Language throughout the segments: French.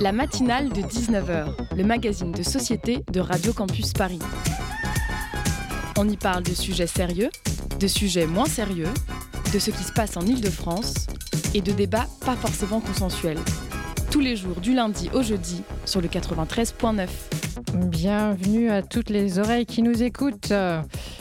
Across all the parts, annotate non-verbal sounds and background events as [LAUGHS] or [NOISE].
La matinale de 19h, le magazine de société de Radio Campus Paris. On y parle de sujets sérieux, de sujets moins sérieux, de ce qui se passe en Ile-de-France et de débats pas forcément consensuels. Tous les jours du lundi au jeudi sur le 93.9. Bienvenue à toutes les oreilles qui nous écoutent.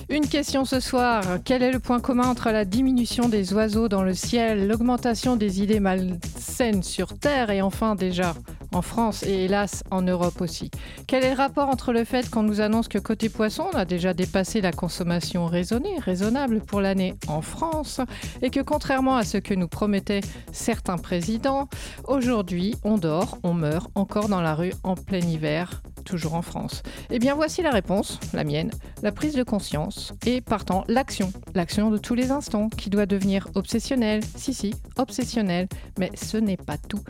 Une question ce soir. Quel est le point commun entre la diminution des oiseaux dans le ciel, l'augmentation des idées malsaines sur Terre et enfin déjà en France et hélas en Europe aussi. Quel est le rapport entre le fait qu'on nous annonce que côté poisson, on a déjà dépassé la consommation raisonnée, raisonnable pour l'année en France et que contrairement à ce que nous promettaient certains présidents, aujourd'hui on dort, on meurt encore dans la rue en plein hiver toujours en France. Eh bien voici la réponse, la mienne, la prise de conscience et partant l'action, l'action de tous les instants qui doit devenir obsessionnelle, si si, obsessionnelle, mais ce n'est pas tout.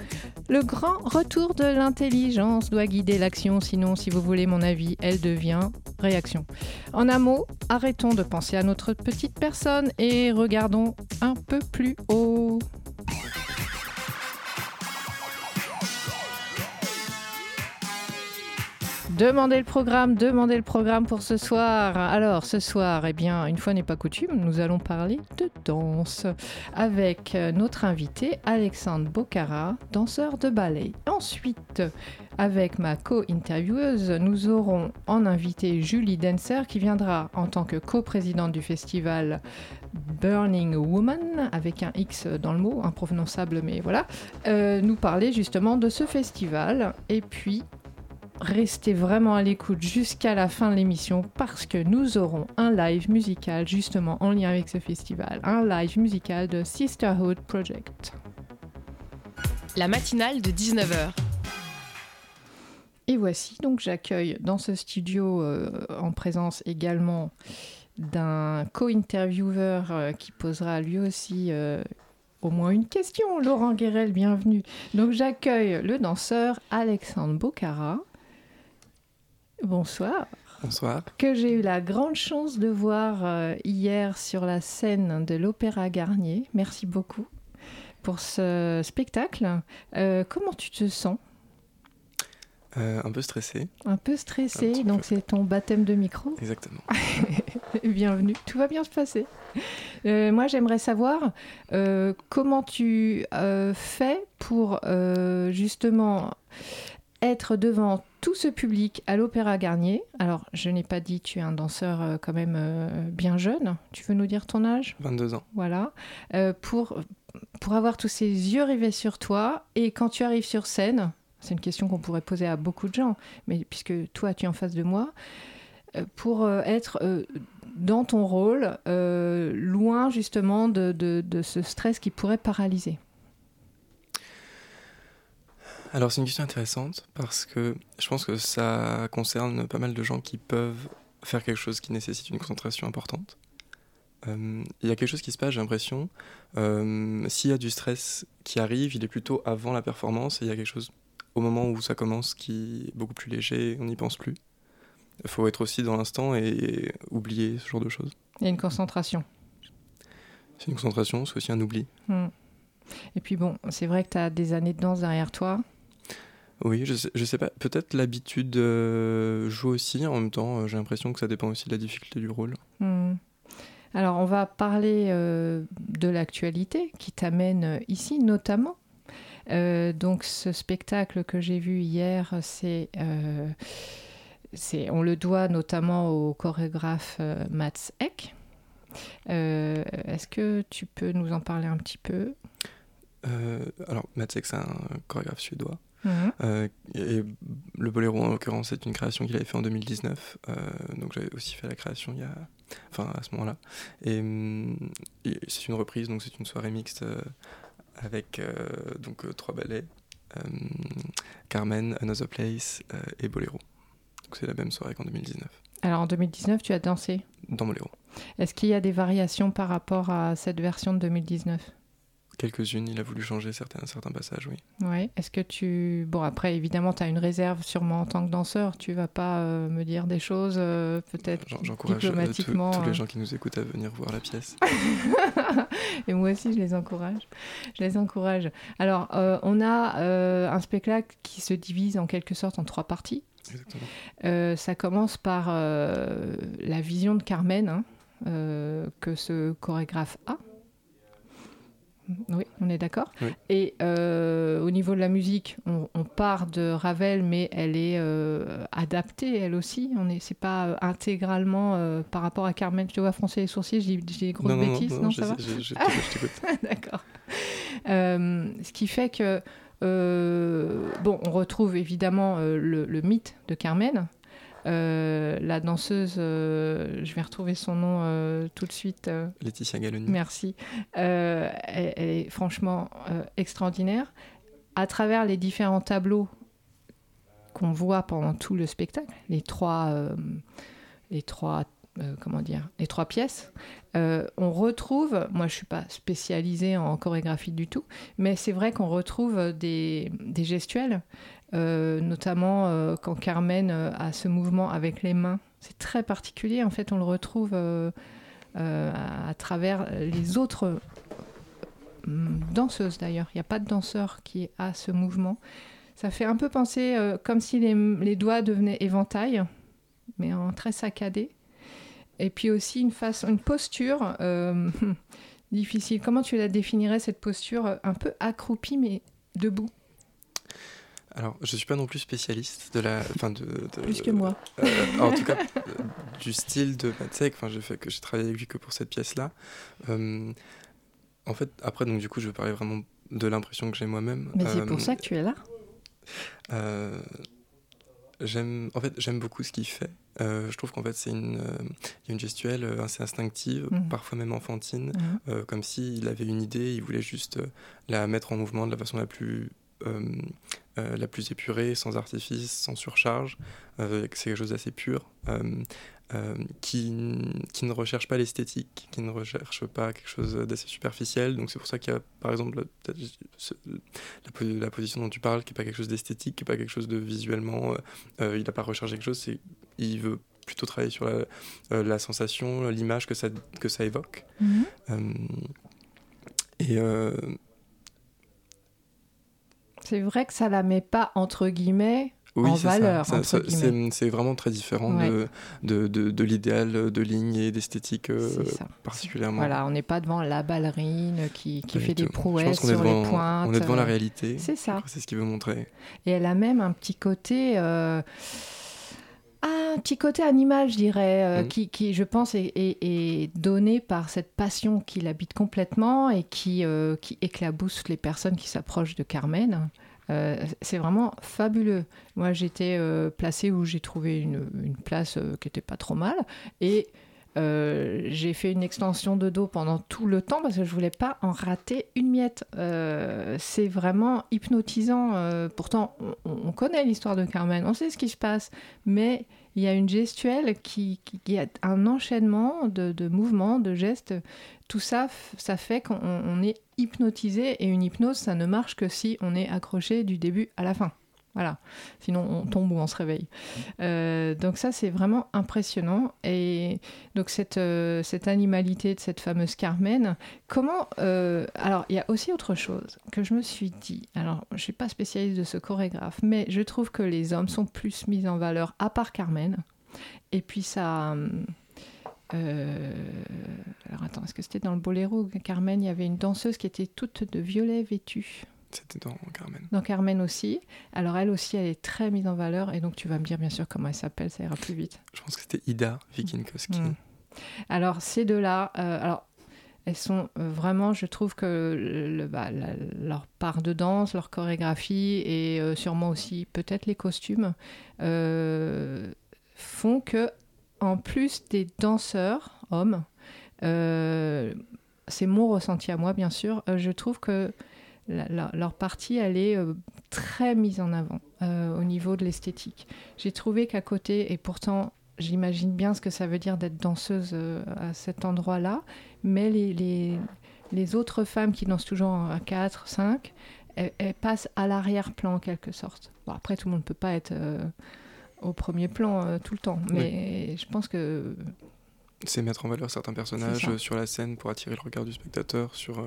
Le grand retour de l'intelligence doit guider l'action, sinon si vous voulez mon avis, elle devient réaction. En un mot, arrêtons de penser à notre petite personne et regardons un peu plus haut. Demandez le programme, demandez le programme pour ce soir. Alors, ce soir, eh bien, une fois n'est pas coutume, nous allons parler de danse avec euh, notre invité Alexandre Bocara, danseur de ballet. Ensuite, avec ma co-intervieweuse, nous aurons en invité Julie Denser qui viendra en tant que co-présidente du festival Burning Woman, avec un X dans le mot, imprononçable, mais voilà, euh, nous parler justement de ce festival. Et puis, Restez vraiment à l'écoute jusqu'à la fin de l'émission parce que nous aurons un live musical justement en lien avec ce festival, un live musical de Sisterhood Project. La matinale de 19h. Et voici donc j'accueille dans ce studio euh, en présence également d'un co-intervieweur euh, qui posera lui aussi euh, au moins une question. Laurent Guérel, bienvenue. Donc j'accueille le danseur Alexandre Bocara. Bonsoir. Bonsoir. Que j'ai eu la grande chance de voir euh, hier sur la scène de l'Opéra Garnier. Merci beaucoup pour ce spectacle. Euh, comment tu te sens? Euh, un peu stressé. Un peu stressé, donc c'est ton baptême de micro? Exactement. [LAUGHS] Bienvenue, tout va bien se passer. Euh, moi, j'aimerais savoir euh, comment tu fais pour justement être devant tout ce public à l'Opéra Garnier. Alors, je n'ai pas dit tu es un danseur euh, quand même euh, bien jeune. Tu veux nous dire ton âge? 22 ans. Voilà. Euh, pour, pour avoir tous ces yeux rivés sur toi et quand tu arrives sur scène, c'est une question qu'on pourrait poser à beaucoup de gens, mais puisque toi tu es en face de moi, pour être dans ton rôle, loin justement de, de- de ce stress qui pourrait paralyser. Alors c'est une question intéressante parce que je pense que ça concerne pas mal de gens qui peuvent faire quelque chose qui nécessite une concentration importante. Euh, Il y a quelque chose qui se passe, j'ai l'impression. euh, S'il y a du stress qui arrive, il est plutôt avant la performance et il y a quelque chose au moment où ça commence qui est beaucoup plus léger, on n'y pense plus. Il faut être aussi dans l'instant et oublier ce genre de choses. Il y a une concentration. C'est une concentration, c'est aussi un oubli. Hmm. Et puis bon, c'est vrai que tu as des années de danse derrière toi. Oui, je sais, je sais pas. Peut-être l'habitude euh, joue aussi. En même temps, euh, j'ai l'impression que ça dépend aussi de la difficulté du rôle. Hmm. Alors, on va parler euh, de l'actualité qui t'amène ici, notamment. Euh, donc, ce spectacle que j'ai vu hier, c'est, on le doit notamment au chorégraphe Mats Ek. Euh, est-ce que tu peux nous en parler un petit peu? Euh, alors, Matsek, c'est un chorégraphe suédois. Mhm. Euh, et le boléro, en l'occurrence, c'est une création qu'il avait fait en 2019. Euh, donc, j'avais aussi fait la création il y a... Enfin, à ce moment-là. Et, et c'est une reprise, donc c'est une soirée mixte euh, avec donc, trois ballets. Carmen, Another Place et Boléro. Donc, c'est la même soirée qu'en 2019. Alors, en 2019, tu as dansé? Dans Boléro. Est-ce qu'il y a des variations par rapport à cette version de 2019 quelques-unes, il a voulu changer certains, certains passages, oui. Ouais. Est-ce que tu. Bon, après, évidemment, tu as une réserve sûrement en tant que danseur. Tu vas pas euh, me dire des choses, euh, peut-être J'encourage euh, diplomatiquement. tous les gens qui nous écoutent à venir voir la pièce. [LAUGHS] Et moi aussi, je les encourage. Je les encourage. Alors, on a un spectacle qui se divise en quelque sorte en trois parties. Exactement. ça commence par la vision de Carmen hein, que ce chorégraphe a oui, on est d'accord. Et euh, au niveau de la musique, on, part de Ravel, mais elle est euh, adaptée, elle aussi. On est, c'est pas euh, intégralement par rapport à Carmen. Je te vois froncer les sourcils, j'ai des grosses bêtises, non, ça va [LAUGHS] je, t'écoute. [LAUGHS] d'accord. ce qui fait que bon, on retrouve évidemment le, mythe de Carmen, la danseuse, euh, je vais retrouver son nom euh, tout de suite. Laetitia Galoni. Merci. Elle, est franchement extraordinaire. À travers les différents tableaux qu'on voit pendant tout le spectacle, les trois, les trois comment dire, les trois pièces, on retrouve, moi je suis pas spécialisée en chorégraphie du tout, mais c'est vrai qu'on retrouve des, des gestuels euh, notamment euh, quand Carmen euh, a ce mouvement avec les mains. C'est très particulier, en fait, on le retrouve à, travers les autres danseuses d'ailleurs. Il n'y a pas de danseur qui a ce mouvement. Ça fait un peu penser comme si les, doigts devenaient éventail, mais en très saccadé. Et puis aussi une, une posture [LAUGHS] difficile. Comment tu la définirais, cette posture un peu accroupie, mais debout? Alors, je suis pas non plus spécialiste de la, enfin de, plus que moi. Euh, en tout cas, du style de Matsek. Enfin, j'ai fait que j'ai travaillé avec lui que pour cette pièce-là. Euh, en fait, après, donc du coup, je vais parler vraiment de l'impression que j'ai moi-même. Mais c'est pour euh, ça que tu es là? j'aime, en fait, j'aime beaucoup ce qu'il fait. je trouve qu'en fait, c'est une, une gestuelle assez instinctive, mhm. parfois même enfantine, mhm. comme s'il avait une idée, il voulait juste la mettre en mouvement de la façon la plus euh, euh, la plus épurée, sans artifice, sans surcharge. Euh, c'est quelque chose d'assez pur. qui, qui, ne recherche pas l'esthétique, qui ne recherche pas quelque chose d'assez superficiel. Donc c'est pour ça qu'il y a, par exemple, la, la, position dont tu parles, qui n'est pas quelque chose d'esthétique, qui n'est pas quelque chose de visuellement... il n'a pas recherché quelque chose, il veut plutôt travailler sur la, la sensation, l'image que ça, que ça évoque. Mm-hmm. et c'est vrai que ça la met pas entre guillemets en valeur. C'est vraiment très différent de, de, de, l'idéal de ligne et d'esthétique euh, particulièrement. Voilà, on n'est pas devant la ballerine qui, qui fait des prouesses sur les pointes. On est devant la réalité. C'est ça. C'est ce qu'il veut montrer. Et elle a même un petit côté. Euh, un petit côté animal, je dirais, euh, mm. qui, qui, je pense, est, donné par cette passion qui l'habite complètement et qui, euh, qui éclabousse les personnes qui s'approchent de Carmen. Euh, c'est vraiment fabuleux. Moi, j'étais placée où j'ai trouvé une, une place qui n'était pas trop mal. Et euh, j'ai fait une extension de dos pendant tout le temps parce que je voulais pas en rater une miette. Euh, c'est vraiment hypnotisant. Euh, pourtant, on, connaît l'histoire de Carmen, on sait ce qui se passe, mais il y a une gestuelle qui, qui, a un enchaînement de, de, mouvements, de gestes. Tout ça, ça fait qu'on est hypnotisé et une hypnose, ça ne marche que si on est accroché du début à la fin. Voilà. Sinon, on tombe ou on se réveille. Euh, donc ça, c'est vraiment impressionnant. Et donc cette, euh, animalité de cette fameuse Carmen, comment... Euh, alors, il y a aussi autre chose que je me suis dit. Alors, je ne suis pas spécialiste de ce chorégraphe, mais je trouve que les hommes sont plus mis en valeur, à part Carmen. Et puis ça... alors attends, est-ce que c'était dans le boléro Carmen, il y avait une danseuse qui était toute de violet vêtue? C'était dans Carmen. Dans Carmen aussi. Alors elle aussi, elle est très mise en valeur. Et donc tu vas me dire bien sûr comment elle s'appelle, ça ira plus vite. Je pense que c'était Ida Wikinkowski. Hmm. Alors ces deux-là, euh, alors elles sont euh, vraiment, je trouve que le, bah, leur part de danse, leur chorégraphie et euh, sûrement aussi peut-être les costumes font que en plus des danseurs hommes, c'est mon ressenti à moi bien sûr, je trouve que leur partie, elle est euh, très mise en avant euh, au niveau de l'esthétique. J'ai trouvé qu'à côté, et pourtant j'imagine bien ce que ça veut dire d'être danseuse euh, à cet endroit-là, mais les, les autres femmes qui dansent toujours à 4, 5, elles, passent à l'arrière-plan en quelque sorte. Bon, après, tout le monde ne peut pas être au premier plan tout le temps, mais je pense que c'est mettre en valeur certains personnages sur la scène pour attirer le regard du spectateur sur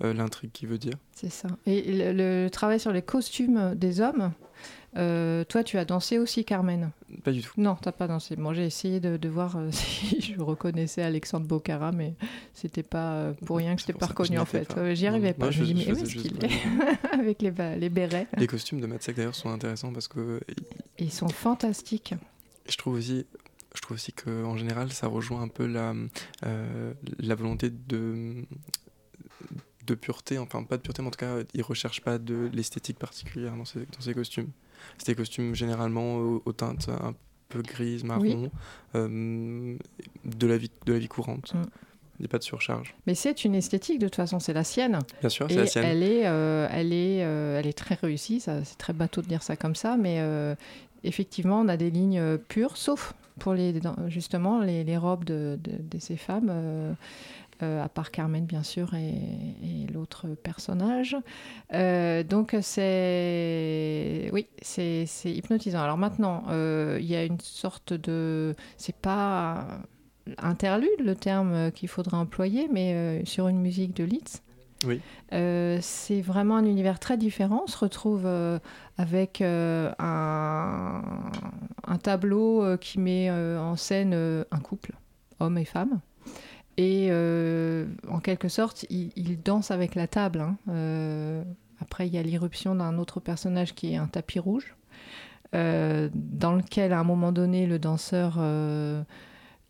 l'intrigue qu'il veut dire. C'est ça. Et le, travail sur les costumes des hommes, euh, toi tu as dansé aussi Carmen? Pas du tout. Non, t'as pas dansé. Moi j'ai essayé de, voir [LAUGHS] si je reconnaissais Alexandre Bocara, mais c'était pas pour rien que je t'ai pas reconnu en fait. J'y arrivais pas. je, me dis, mais qu'il est [LAUGHS] Avec les, les bérets. Les costumes de Matsek d'ailleurs sont intéressants parce que. Ils sont fantastiques. Je trouve aussi je trouve aussi qu'en général, ça rejoint un peu la, euh, la volonté de, de pureté, enfin pas de pureté, mais en tout cas, ils ne recherchent pas de l'esthétique particulière dans ces, dans ces costumes. C'est des costumes généralement aux, teintes un peu grises, marron, euh, de, la vie, de la vie courante. Mm. Il n'y a pas de surcharge. Mais c'est une esthétique, de toute façon, c'est la sienne. Bien sûr, c'est la sienne. Elle est, euh, elle, est, elle est très réussie, c'est très bateau de dire ça comme ça, mais effectivement, on a des lignes pures, sauf pour les, justement les, robes de, ces femmes, euh, euh, à part Carmen bien sûr et, l'autre personnage. Euh, donc c'est oui, c'est hypnotisant. Alors maintenant, il y a une sorte de, c'est pas interlude le terme qu'il faudra employer, mais sur une musique de Litz. Oui. Euh, c'est vraiment un univers très différent. On se retrouve euh, avec euh, un, tableau qui met en scène un couple, homme et femme. Et en quelque sorte, il, danse avec la table. Hein. après, il y a l'irruption d'un autre personnage qui est un tapis rouge, dans lequel, à un moment donné, le danseur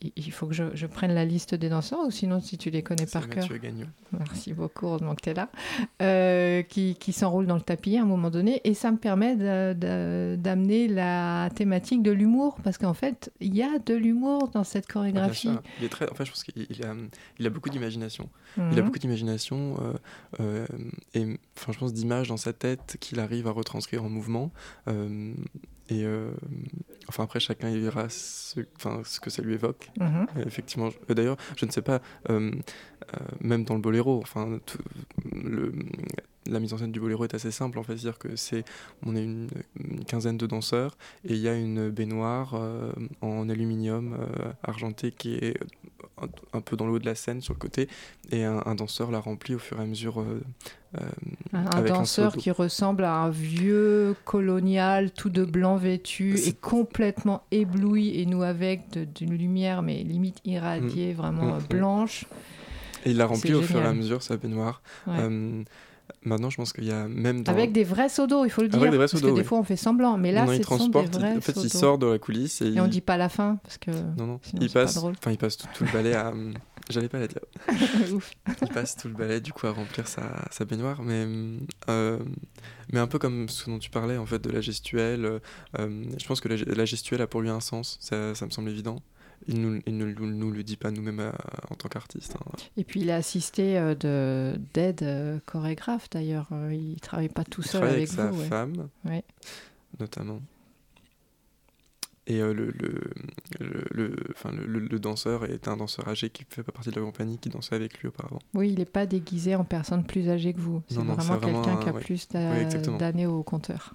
il faut que je, prenne la liste des danseurs, ou sinon, si tu les connais par cœur. Merci beaucoup, heureusement que tu es là. Euh, qui, qui s'enroule dans le tapis à un moment donné. Et ça me permet d'amener la thématique de l'humour, parce qu'en fait, il y a de l'humour dans cette chorégraphie. il est très, enfin, je pense qu'il a, il a beaucoup d'imagination. Il a mhm. beaucoup d'imagination euh, euh, et enfin, je pense d'images dans sa tête qu'il arrive à retranscrire en mouvement. Et euh, enfin après chacun il verra ce, enfin, ce que ça lui évoque. Mhm. Effectivement. D'ailleurs, je ne sais pas, euh, euh, même dans le boléro, enfin le, la mise en scène du boléro est assez simple en fait, c'est-à-dire que c'est on est une, quinzaine de danseurs et il y a une baignoire en aluminium argenté qui est un, peu dans le haut de la scène sur le côté et un, danseur la remplit au fur et à mesure. Euh, euh, un danseur qui ressemble à un vieux colonial tout de blanc vêtu et complètement ébloui et nous avec d'une lumière mais limite irradiée, mm. vraiment mm, blanche. Et il la remplit au fur et à mesure sa baignoire. Euh, Maintenant, je pense qu'il y a même Avec des vrais seaux d'eau, il faut le dire. parce que des fois, on fait semblant. Mais là, c'est des vrais En fait, il sort de la coulisse. Et, et on dit pas la fin, parce que non, non. il passe, enfin, il passe tout, le balai à... J'allais pas la dire. [LAUGHS] il passe tout le balai, du coup, à remplir sa, sa baignoire. Mais, euh, mais un peu comme ce dont tu parlais, en fait, de la gestuelle. Euh, je pense que la, la, gestuelle a pour lui un sens. Ça, ça me semble évident il, nous, ne nous, le dit pas nous-mêmes euh, en tant qu'artiste. Hein. Et puis il a assisté euh, de, d'aide euh, chorégraphe d'ailleurs. il ne travaille pas tout seul avec, avec, sa femme, notamment. Et le, le, le, enfin, le, danseur est un danseur âgé qui fait pas partie de la compagnie, qui dansait avec lui auparavant. Oui, il n'est pas déguisé en personne plus âgée que vous. C'est vraiment quelqu'un qui a plus d'années au compteur.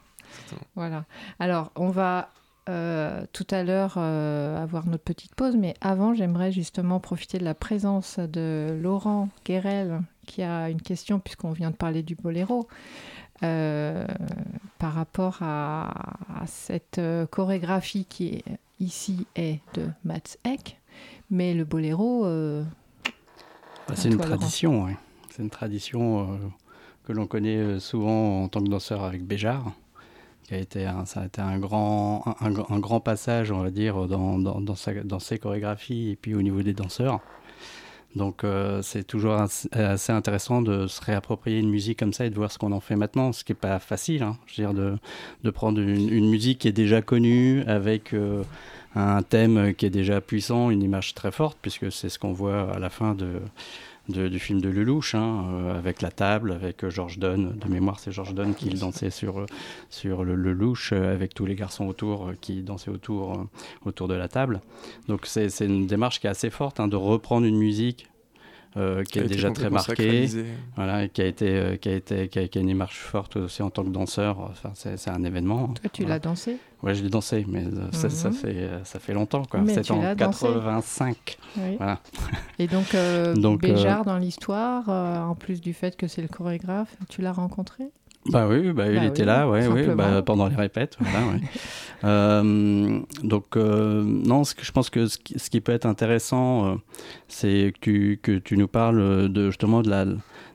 Voilà. Alors, on va euh, tout à l'heure euh, avoir notre petite pause, mais avant, j'aimerais justement profiter de la présence de Laurent Guérel, qui a une question, puisqu'on vient de parler du boléro, euh, par rapport à, cette chorégraphie qui ici est de Mats Eck, mais le boléro. Bah, c'est une, tradition, c'est une tradition que l'on connaît souvent en tant que danseur avec Béjart ça a été un grand, passage, on va dire, dans, ses chorégraphies et puis au niveau des danseurs. Donc euh, c'est toujours assez intéressant de se réapproprier une musique comme ça et de voir ce qu'on en fait maintenant, ce qui n'est pas facile. Hein. Je veux dire, de, prendre une, une, musique qui est déjà connue avec euh, un thème qui est déjà puissant, une image très forte, puisque c'est ce qu'on voit à la fin de du film de Lelouch, hein, euh, avec la table, avec euh, George Dunn. De mémoire, c'est George Dunn qui dansait sur, euh, sur le Lelouch, avec tous les garçons autour qui dansaient autour, autour de la table. Donc c'est une démarche qui est assez forte, hein, de reprendre une musique euh, qui, est déjà très marqué, voilà, et qui a été, qui a été, qui a, une image forte aussi en tant que danseur. Enfin, c'est un événement. Toi, tu l'as dansé? Ouais, je l'ai dansé, mais ça, ça, mhm. fait, ça fait longtemps, quoi. C'est en 85. Voilà. Et donc, [LAUGHS] donc Béjar dans l'histoire, en plus du fait que c'est le chorégraphe, tu l'as rencontré? Bah oui, bah, il bah était là, ouais, oui, bah, pendant les répètes. Voilà, ouais. [LAUGHS] euh, donc, euh, non, je pense que ce qui, ce qui peut être intéressant, euh, c'est que tu, que tu nous parles de, justement de la,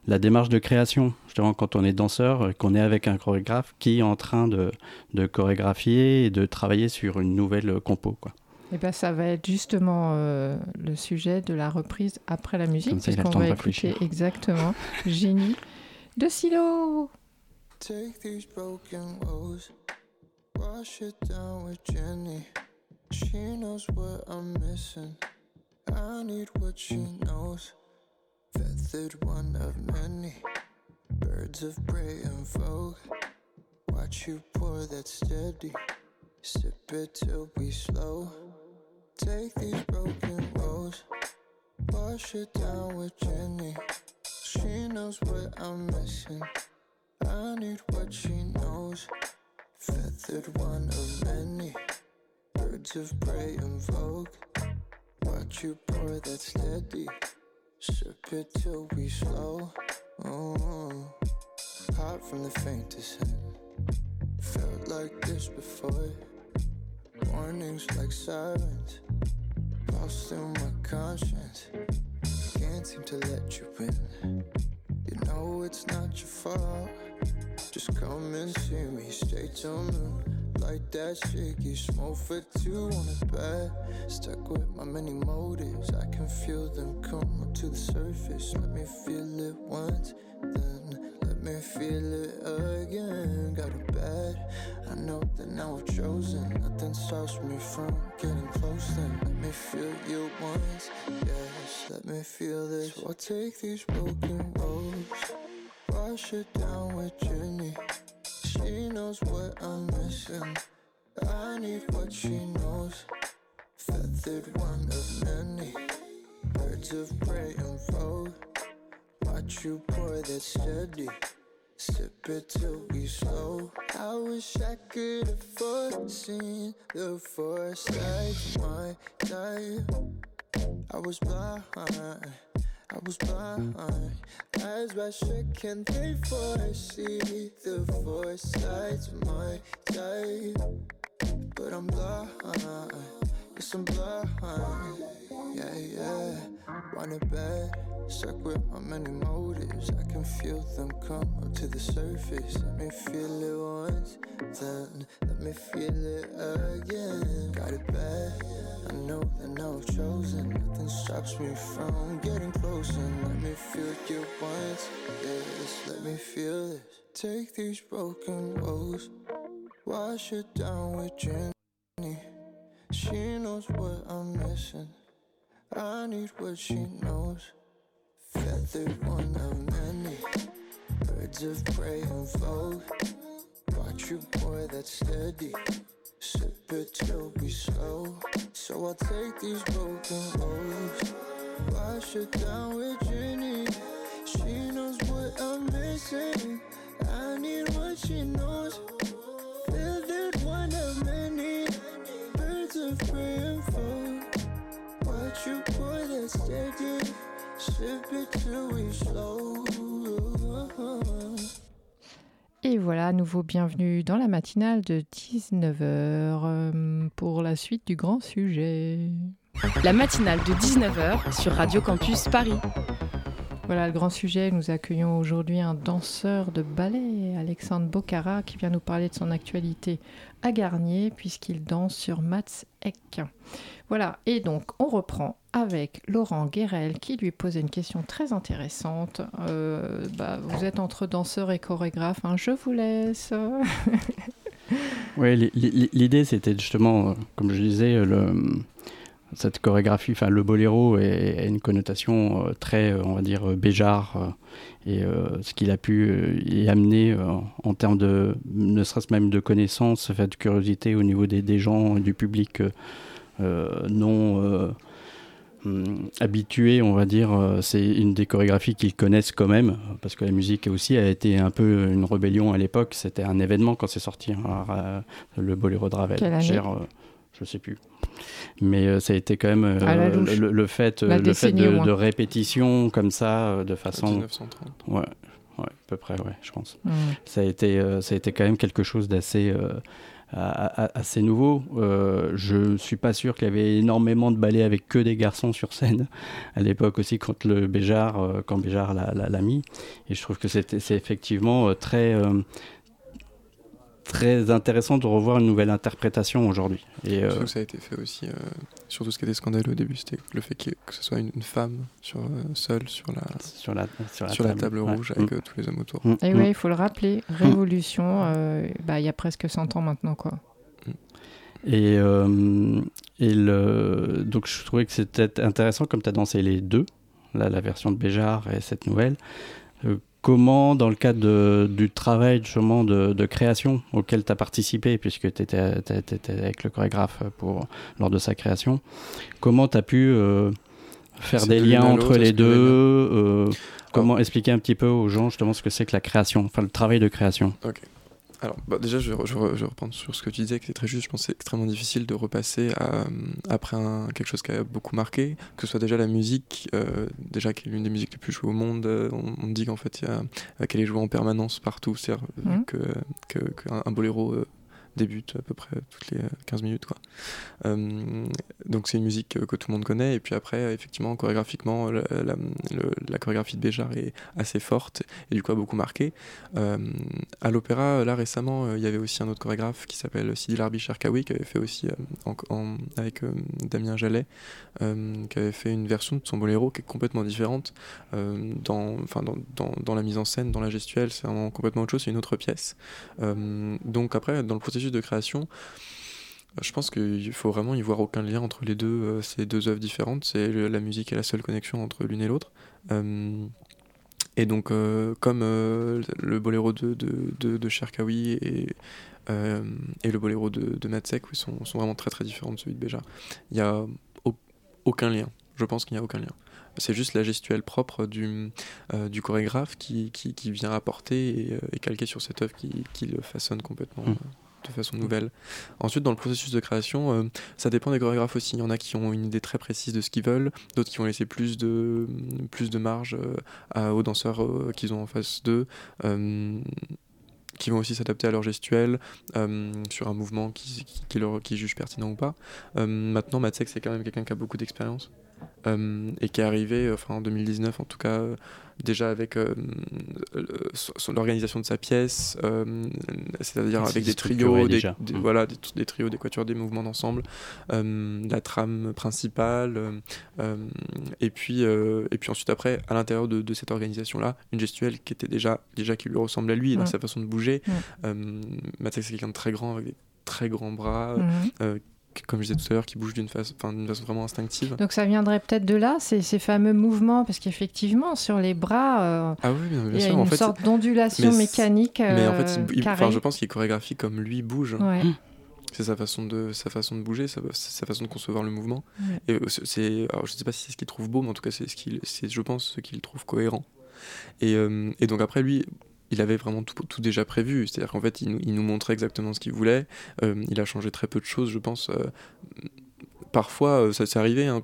la démarche de création. Justement, quand on est danseur, qu'on est avec un chorégraphe qui est en train de, de chorégraphier et de travailler sur une nouvelle compo. Quoi. Et eh ben, ça va être justement euh, le sujet de la reprise après la musique, puisqu'on va écouter exactement [LAUGHS] Génie de Silo. Take these broken woes, wash it down with Jenny. She knows what I'm missing. I need what she knows. Feathered one of many birds of prey and vogue. Watch you pour that steady, sip it till we slow. Take these broken woes, wash it down with Jenny. She knows what I'm missing. I need what she knows. Feathered one of many birds of prey in vogue. Watch you pour that steady. Sip it till we slow. Oh, hot from the faintest end. Felt like this before. Warnings like sirens. Lost in my conscience. Can't seem to let you in. You know it's not your fault. Just come and see me, stay till noon. Like that shaky smoke for two on the bed. Stuck with my many motives, I can feel them come up to the surface. Let me feel it once, then let me feel it again. Got a bed, I know that now I've chosen. Nothing stops me from getting close. Then let me feel you once, yes. Let me feel this. So I'll take these broken roads. Wash it down with Jenny. She knows what I'm missing. I need what she knows. Feathered one of many. Birds of prey and foe. Watch you pour that steady. Sip it till we slow. I wish I could have foreseen the foresight my life. I was blind. I was blind. Eyes wide shut, can they foresee the foresight of my type? But I'm blind. Yes, I'm blind. Yeah, yeah. Want it bad. Stuck with my many motives. I can feel them come up to the surface. Let me feel it once, then let me feel it again. Got it bad. I know that now I've chosen. Nothing stops me from getting closer. Let me feel you once, yes. Let me feel this. Take these broken woes, wash it down with Jenny. She knows what I'm missing. I need what she knows. Feathered one of many birds of prey and vogue. Watch you boy that's steady. Sip it till we slow. So I'll take these broken roads. Wash it down with Jenny. She knows what I'm missing. I need what she knows. Feathered one of many birds of prey and vogue. Et voilà, nouveau bienvenue dans la matinale de 19h euh, pour la suite du grand sujet. La matinale de 19h sur Radio Campus Paris. Voilà le grand sujet. Nous accueillons aujourd'hui un danseur de ballet, Alexandre Bocara, qui vient nous parler de son actualité à Garnier, puisqu'il danse sur Mats Eck. Voilà, et donc on reprend avec Laurent Guérel qui lui posait une question très intéressante. Euh, bah, vous êtes entre danseur et chorégraphe, hein, je vous laisse. [LAUGHS] oui, l'idée c'était justement, euh, comme je disais, le cette chorégraphie, enfin le boléro a une connotation euh, très, euh, on va dire, euh, béjar et ce qu'il a pu y amener en termes de, ne serait-ce même de connaissances, fait de curiosité au niveau des, des gens, du public non hum, habitués, on va dire. Euh, c'est une des chorégraphies qu'ils connaissent quand même, parce que la musique aussi a été un peu une rébellion à l'époque. C'était un événement quand c'est sorti, hein, le Boléro de Ravel. Quelle je sais plus. Mais ça a été quand même le, fait, le fait de, répétition comme ça, de façon. 1930. Ouais, ouais, à peu près, ouais, je pense. Mmh. Ça, a été, ça a été quand même quelque chose d'assez assez nouveau. Euh, je ne suis pas sûr qu'il y avait énormément de ballets avec que des garçons sur scène à l'époque aussi quand le Béjar, euh, quand Béjar l'a mis. Et je trouve que c'est effectivement euh, très très intéressant de revoir une nouvelle interprétation aujourd'hui. Et euh... ça a été fait aussi, euh, surtout ce qui était scandaleux au début, c'était le fait que, ce soit une, femme sur, euh, seule sur la, sur la, sur la, table. rouge avec mm. euh, tous les hommes autour. Mm. Et oui, il faut le rappeler, mm. Révolution, bah, il y a presque 100 ans maintenant. quoi. Et, et le... donc je trouvais que c'était intéressant comme tu as dansé les deux, la, la version de Béjar et cette nouvelle comment, dans le cadre du travail justement de, création auquel tu as participé, puisque tu étais, avec le chorégraphe pour, lors de sa création, comment tu as pu euh, faire des liens entre les deux euh, Comment expliquer un petit peu aux gens justement ce que c'est que la création, enfin le travail de création? Alors, bah, déjà, je, je, je, reprends sur ce que tu disais, que c'est très juste. Je pense que c'est extrêmement difficile de repasser à, après un, quelque chose qui a beaucoup marqué, que ce soit déjà la musique, euh, déjà qui est l'une des musiques les plus jouées au monde. Euh, on, dit qu'en fait, qu'elle est jouée en permanence partout. C'est-à-dire mmh. que, que, boléro euh, débute à peu près toutes les 15 minutes. Quoi. Euh, donc c'est une musique que tout le monde connaît. Et puis après, effectivement, chorégraphiquement, la, chorégraphie de Béjar est assez forte et du coup a beaucoup marqué. Euh, à l'opéra, là récemment, euh, il y avait aussi un autre chorégraphe qui s'appelle Sidi Larbi qui avait fait aussi avec Damien Jallet, qui avait fait une version de son boléro qui est complètement différente dans, dans, dans, la mise en scène, dans la gestuelle, c'est complètement autre chose, c'est une autre pièce. donc après, dans le processus de création, euh, je pense qu'il faut vraiment y voir aucun lien entre les deux, euh, ces deux œuvres différentes. C'est la musique est la seule connexion entre l'une et l'autre. Euh, et donc, comme le boléro de, de, de, Cherkaoui et, et le boléro de, de Matsek sont, sont, vraiment très très différents de celui de Béja, il n'y a aucun lien. Je pense qu'il n'y a aucun lien. C'est juste la gestuelle propre du, du chorégraphe qui, qui, vient apporter et, calquer sur cette œuvre qui, qui le façonne complètement. Mmh de façon nouvelle. Ensuite, dans le processus de création, euh, ça dépend des chorégraphes aussi. Il y en a qui ont une idée très précise de ce qu'ils veulent, d'autres qui vont laisser plus de, plus de marge euh, aux danseurs euh, qu'ils ont en face d'eux qui vont aussi s'adapter à leur gestuelle sur un mouvement qui, qui, leur, qui pertinent ou pas. maintenant, Matsek, c'est quand même quelqu'un qui a beaucoup d'expérience. Euh, et qui est arrivé euh, enfin, en 2019 en tout cas euh, déjà avec l'organisation de sa pièce c'est-à-dire avec des trios des, mm. voilà des, des, trios des quatuors des mouvements d'ensemble la trame principale et puis et puis ensuite après à l'intérieur de, de, cette organisation là une gestuelle qui était déjà déjà qui lui ressemble à lui dans sa façon de bouger mm. c'est quelqu'un de très grand avec des très grands bras mm comme je disais tout à l'heure, qui bouge d'une façon, façon, vraiment instinctive. Donc ça viendrait peut-être de là, ces, ces, fameux mouvements, parce qu'effectivement, sur les bras, euh, ah oui, bien, il y a une sorte d'ondulation mécanique. mais en fait, euh, je pense qu'il est chorégraphique comme lui bouge. C'est sa façon de sa façon de bouger, sa, sa façon de concevoir le mouvement. Et euh, c'est, alors je sais pas si c'est ce qu'il trouve beau, mais en tout cas c'est ce qu'il, c'est je pense ce qu'il trouve cohérent. Et, et donc après lui, il avait vraiment tout, tout déjà prévu. C'est-à-dire qu'en fait, il, il, nous montrait exactement ce qu'il voulait. Euh, il a changé très peu de choses, je pense. Euh, parfois, euh, ça s'est arrivé hein,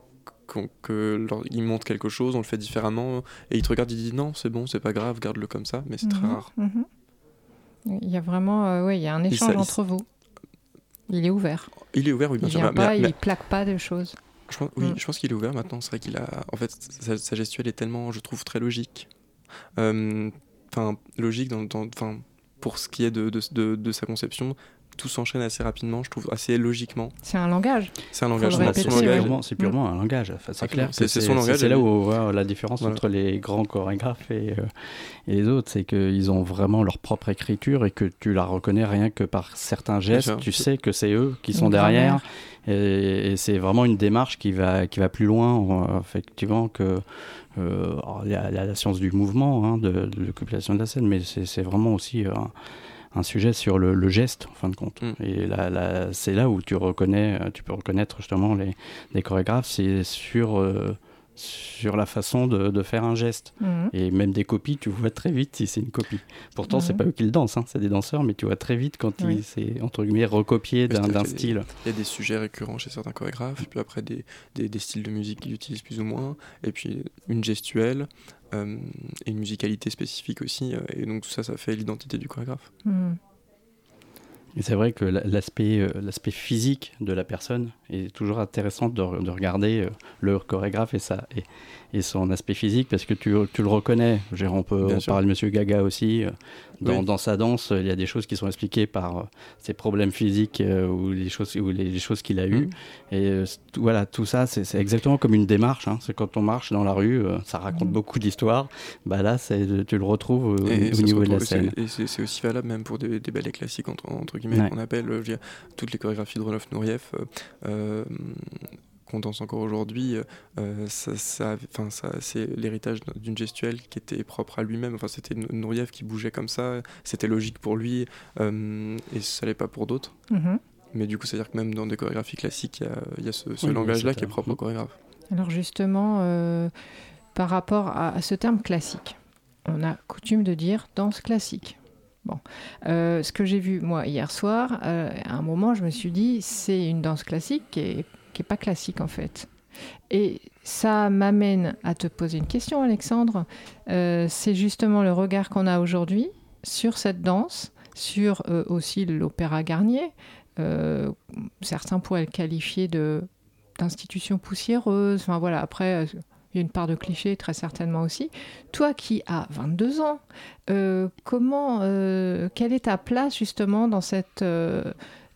qu'il montre quelque chose, on le fait différemment, et il te regarde, il dit non, c'est bon, c'est pas grave, garde-le comme ça, mais c'est très mhm, rare. Mhm. Il y a vraiment, ouais, il y a un échange entre vous. Il est ouvert. Il est ouvert, oui, bien il sûr. Vient pas, il plaque pas de choses. Je pense, oui, mm. je pense qu'il est ouvert maintenant. C'est vrai qu'il a, en fait, sa, sa, gestuelle est tellement, je trouve, très logique. Euh, logique dans, pour ce qui est de, sa conception tout s'enchaîne assez rapidement, je trouve, assez logiquement. C'est un langage. C'est un langage. C'est purement, un langage. c'est clair. C'est son langage. C'est là où on voit la différence entre les grands chorégraphes et, euh, et les autres. C'est qu'ils ont vraiment leur propre écriture et que tu la reconnais rien que par certains gestes. Tu sais que c'est eux qui sont derrière. Et, c'est vraiment une démarche qui va, qui va plus loin, euh, effectivement, que euh, il y, a la science du mouvement, hein, de, de l'occupation de la scène, mais c'est vraiment aussi un sujet sur le, geste, en fin de compte. Mm. Et là, c'est là où tu reconnais, tu peux reconnaître justement les, les chorégraphes, c'est sur sur la façon de, faire un geste. Mhm. Et même des copies, tu vois très vite si c'est une copie. Pourtant, c'est mhm. pas eux qui le dansent, hein, c'est des danseurs, mais tu vois très vite quand c'est entre guillemets recopié d'un style. Il y a des sujets récurrents chez certains chorégraphes, et puis après des, des, styles de musique qu'ils utilisent plus ou moins, et puis une gestuelle. Euh, et une musicalité spécifique aussi, euh, et donc tout ça, ça fait l'identité du chorégraphe. Mhm. Et c'est vrai que l'aspect, euh, l'aspect physique de la personne est toujours intéressant de, de regarder euh, le chorégraphe et, ça, et, et, son aspect physique parce que tu, tu le reconnais. on peut parler de Monsieur Gaga aussi. Euh, dans, dans, sa danse, il y a des choses qui sont expliquées par ses problèmes physiques ou les choses, ou les, choses qu'il a eues. Mm. Et voilà, tout ça, c'est exactement comme une démarche. Hein. C'est quand on marche dans la rue, ça raconte mm. beaucoup d'histoires. Bah là, tu le retrouves au, niveau de la scène. Et c'est aussi valable même pour des, des ballets classiques entre, entre qu'on appelle euh, toutes les chorégraphies de Roloff Nourieff euh, euh, qu'on danse encore aujourd'hui, ça, ça, c'est l'héritage d'une gestuelle qui était propre à lui-même. Enfin, c'était Nourieff qui bougeait comme ça, c'était logique pour lui et ça l'est pas pour d'autres. Mm-hmm. Mais du coup, c'est-à-dire que même dans des chorégraphies classiques, il y a, ce, langage-là qui est propre au chorégraphe. Alors justement, par rapport à, ce terme classique, on a coutume de dire danse classique. Bon, euh, ce que j'ai vu moi hier soir, euh, à un moment, je me suis dit, c'est une danse classique qui est, qui est pas classique en fait. Et ça m'amène à te poser une question, Alexandre. Euh, c'est justement le regard qu'on a aujourd'hui sur cette danse, sur aussi l'opéra Garnier. certains pourraient le qualifier d'institution poussiéreuse. Enfin voilà, après il y a une part de cliché très certainement aussi. Toi qui as 22 ans, euh, comment, euh, quelle est ta place justement dans cette, euh,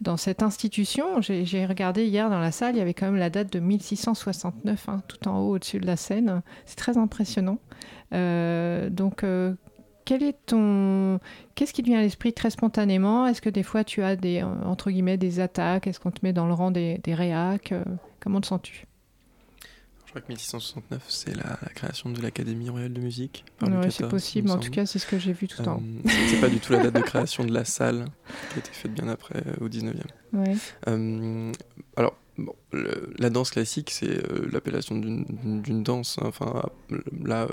dans cette institution? J'ai regardé hier dans la salle, il y avait quand même la date de 1669, hein, tout en haut au-dessus de la scène. C'est très impressionnant. donc, quel est ton qu'est-ce qui te vient à l'esprit très spontanément? Est-ce que des fois tu as des entre guillemets des attaques? Est-ce qu'on te met dans le rang des, des réacs? Comment te sens-tu? Je crois que 1669, c'est la, création de l'Académie royale de musique. Oui, c'est possible, en tout cas, c'est ce que j'ai vu tout le temps. Euh, c'est pas du tout la date de création de la salle, qui a été faite bien après, euh, au 19e. Ouais. Euh, alors, Bon, la danse classique, c'est euh, l'appellation d'une danse. Hein. Enfin, là, euh,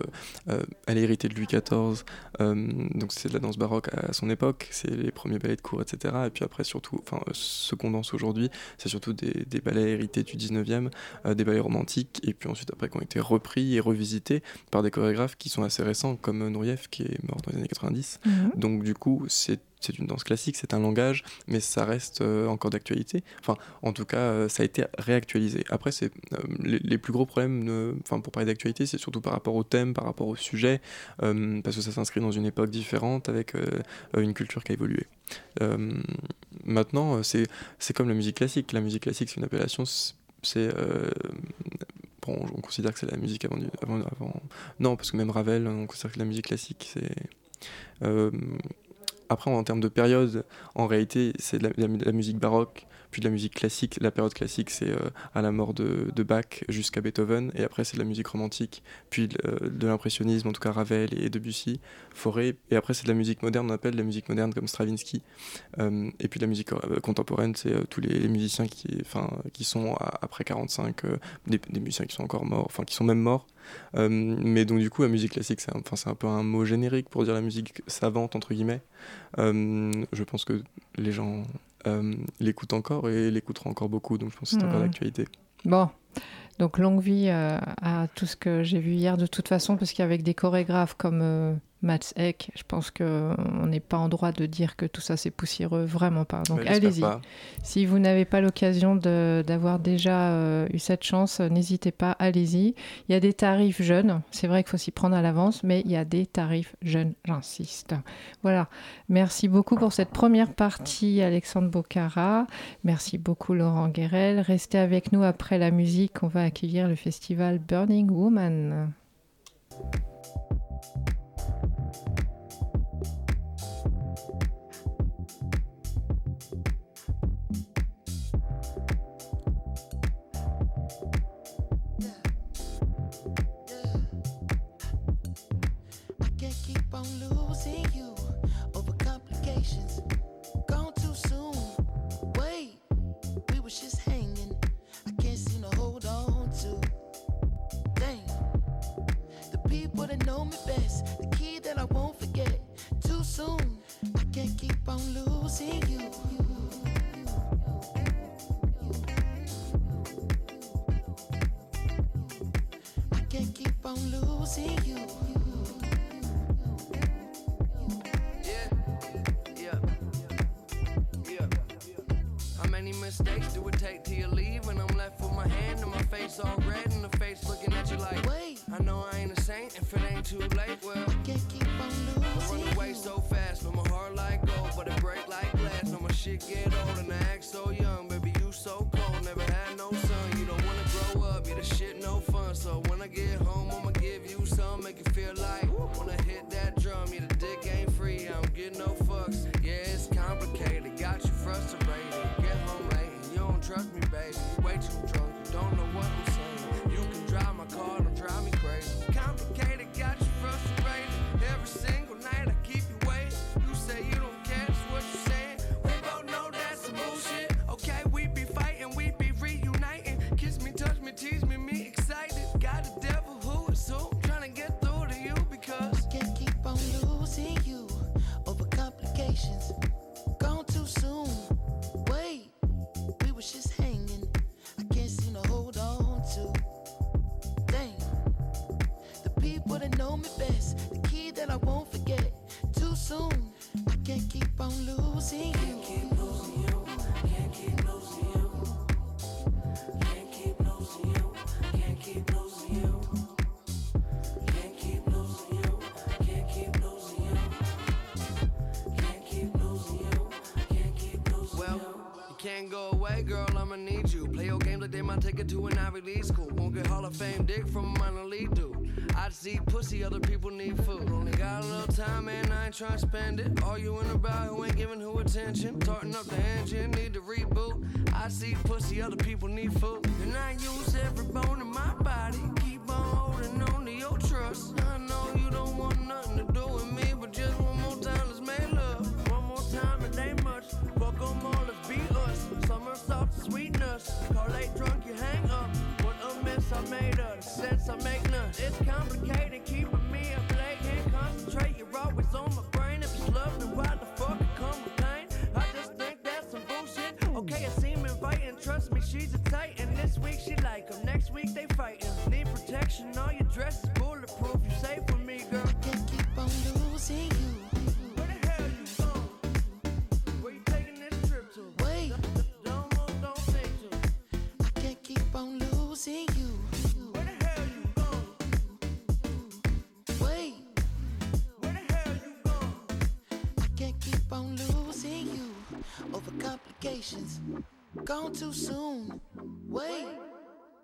euh, elle est héritée de Louis XIV, donc c'est de la danse baroque à, son époque. C'est les premiers ballets de cour, etc. Et puis après, surtout, enfin, ce qu'on danse aujourd'hui, c'est surtout des, des, ballets hérités du 19e, des ballets romantiques, et puis ensuite après qui ont été repris et revisités par des chorégraphes qui sont assez récents, comme Nourieff qui est mort dans les années 90. Mhm. Donc du coup, c'est c'est une danse classique, c'est un langage, mais ça reste euh, encore d'actualité. Enfin, en tout cas, euh, ça a été réactualisé. Après, c'est euh, les, plus gros problèmes, enfin, pour parler d'actualité, c'est surtout par rapport au thème, par rapport au sujet, parce que ça s'inscrit dans une époque différente avec une culture qui a évolué. maintenant, c'est comme la musique classique. La musique classique, c'est une appellation, c'est Bon, on considère que c'est la musique avant, avant, avant, Non, parce que même Ravel, on considère que la musique classique, c'est. Après, en termes de période, en réalité, c'est de, la, musique baroque, puis de la musique classique. La période classique, c'est euh, à la mort de, Bach jusqu'à Beethoven, et après, c'est de la musique romantique, puis de, euh, l'impressionnisme, en tout cas Ravel et Debussy, Fauré, et après, c'est de la musique moderne, on appelle de la musique moderne comme Stravinsky. Euh, et puis de la musique contemporaine, c'est tous les, musiciens qui, qui sont après 45, des, musiciens qui sont encore morts, enfin qui sont même morts, mais donc du coup, la musique classique, c'est un, un peu un mot générique pour dire la musique savante, entre guillemets. Je pense que les gens euh, l'écoutent encore et l'écouteront encore beaucoup, donc je pense que c'est encore mmh. d'actualité. Bon, donc longue vie à tout ce que j'ai vu hier de toute façon, parce qu'avec des chorégraphes comme Mats Eck, je pense qu'on n'est pas en droit de dire que tout ça c'est poussiéreux, vraiment pas. Donc allez-y. Si vous n'avez pas l'occasion d'avoir déjà euh, eu cette chance, n'hésitez pas, allez-y. Il y a des tarifs jeunes, c'est vrai qu'il faut s'y prendre à l'avance, mais il y a des tarifs jeunes, j'insiste. Voilà, merci beaucoup pour cette première partie, Alexandre Bocara. Merci beaucoup, Laurent Guérel. Restez avec nous après la musique, on va accueillir le festival Burning Woman. Away, girl. I'ma need you. Play your games like they might take it to an Ivy League school. Won't get Hall of Fame dick from a minor league dude. I see pussy, other people need food. Only got a little time, and I ain't trying to spend it. Arguing about who ain't giving who attention. Tarting up the engine, need to reboot. I see pussy, other people week they fighting. Need protection, all your dress is bulletproof. You safe with me, girl. Can't keep on losing you. Where the hell you going? Where you taking this trip to? Wait, Don't move, don't think to. I can't keep on losing you. Where the hell you going? Wait, Where the hell you going? I can't keep on losing you over complications. Gone too soon. Wait,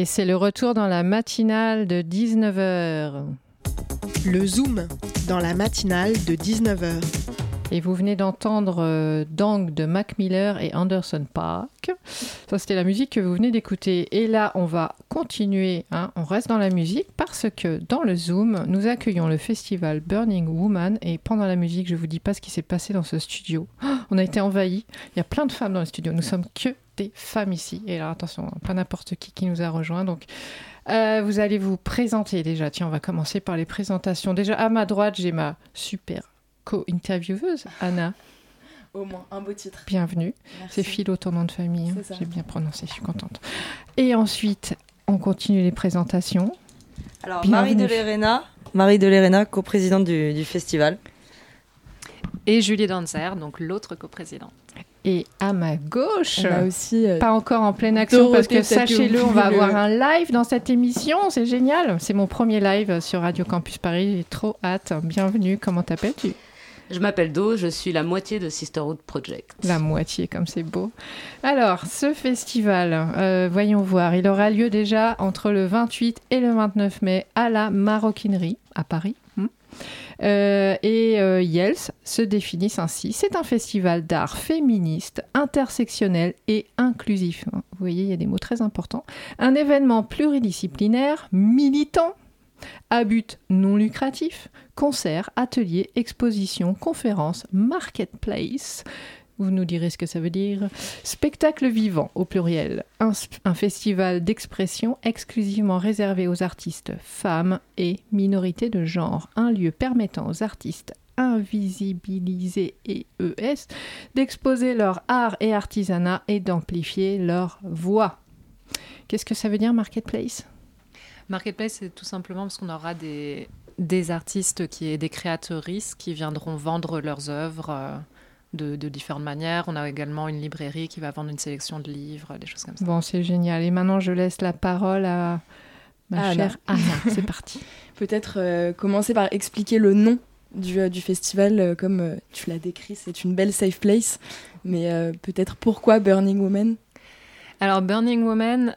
Et c'est le retour dans la matinale de 19h. Le Zoom dans la matinale de 19h. Et vous venez d'entendre euh, Dang de Mac Miller et Anderson Park. Ça, c'était la musique que vous venez d'écouter. Et là, on va continuer. hein, on reste dans la musique parce que dans le Zoom, nous accueillons le festival Burning Woman. Et pendant la musique, je vous dis pas ce qui s'est passé dans ce studio. Oh, on a été envahis. Il y a plein de femmes dans le studio. Nous sommes que des femmes ici. Et alors, attention, pas n'importe qui qui nous a rejoints. Donc, euh, vous allez vous présenter déjà. Tiens, on va commencer par les présentations. Déjà, à ma droite, j'ai ma super co-intervieweuse, Anna. Au moins, un beau titre. Bienvenue. Merci. C'est Philo, ton nom de famille. hein. C'est ça. J'ai bien prononcé, je suis contente. Et ensuite, on continue les présentations. Alors, Bienvenue. Marie de Lerena, Marie de coprésidente du, du festival. Et Julie Danzer, donc l'autre coprésidente. Et à ma gauche, on a aussi, euh, pas encore en pleine action parce que sachez-le, on va avoir un live dans cette émission, c'est génial. C'est mon premier live sur Radio Campus Paris, j'ai trop hâte. Bienvenue, comment t'appelles-tu? Je m'appelle Do, je suis la moitié de Sisterhood Project. La moitié, comme c'est beau. Alors, ce festival, euh, voyons voir, il aura lieu déjà entre le 28 et le 29 mai à la Maroquinerie à Paris. Hmm. Euh, et euh, Yels se définissent ainsi. C'est un festival d'art féministe, intersectionnel et inclusif. Vous voyez, il y a des mots très importants. Un événement pluridisciplinaire, militant, à but non lucratif, concerts, ateliers, expositions, conférences, marketplace. Vous nous direz ce que ça veut dire. Spectacle vivant au pluriel. Un, un festival d'expression exclusivement réservé aux artistes femmes et minorités de genre. Un lieu permettant aux artistes invisibilisés et ES d'exposer leur art et artisanat et d'amplifier leur voix. Qu'est-ce que ça veut dire marketplace? Marketplace, c'est tout simplement parce qu'on aura des, des artistes qui et des créatrices qui viendront vendre leurs œuvres euh, de, de, différentes manières. On a également une librairie qui va vendre une sélection de livres, des choses comme ça. Bon, c'est génial. Et maintenant, je laisse la parole à ma chère Anna. [LAUGHS] c'est parti. Peut-être euh, commencer par expliquer le nom du, euh, du festival. comme tu l'as décrit, c'est une belle safe place. Mais peut-être pourquoi Burning Woman? Alors Burning Woman,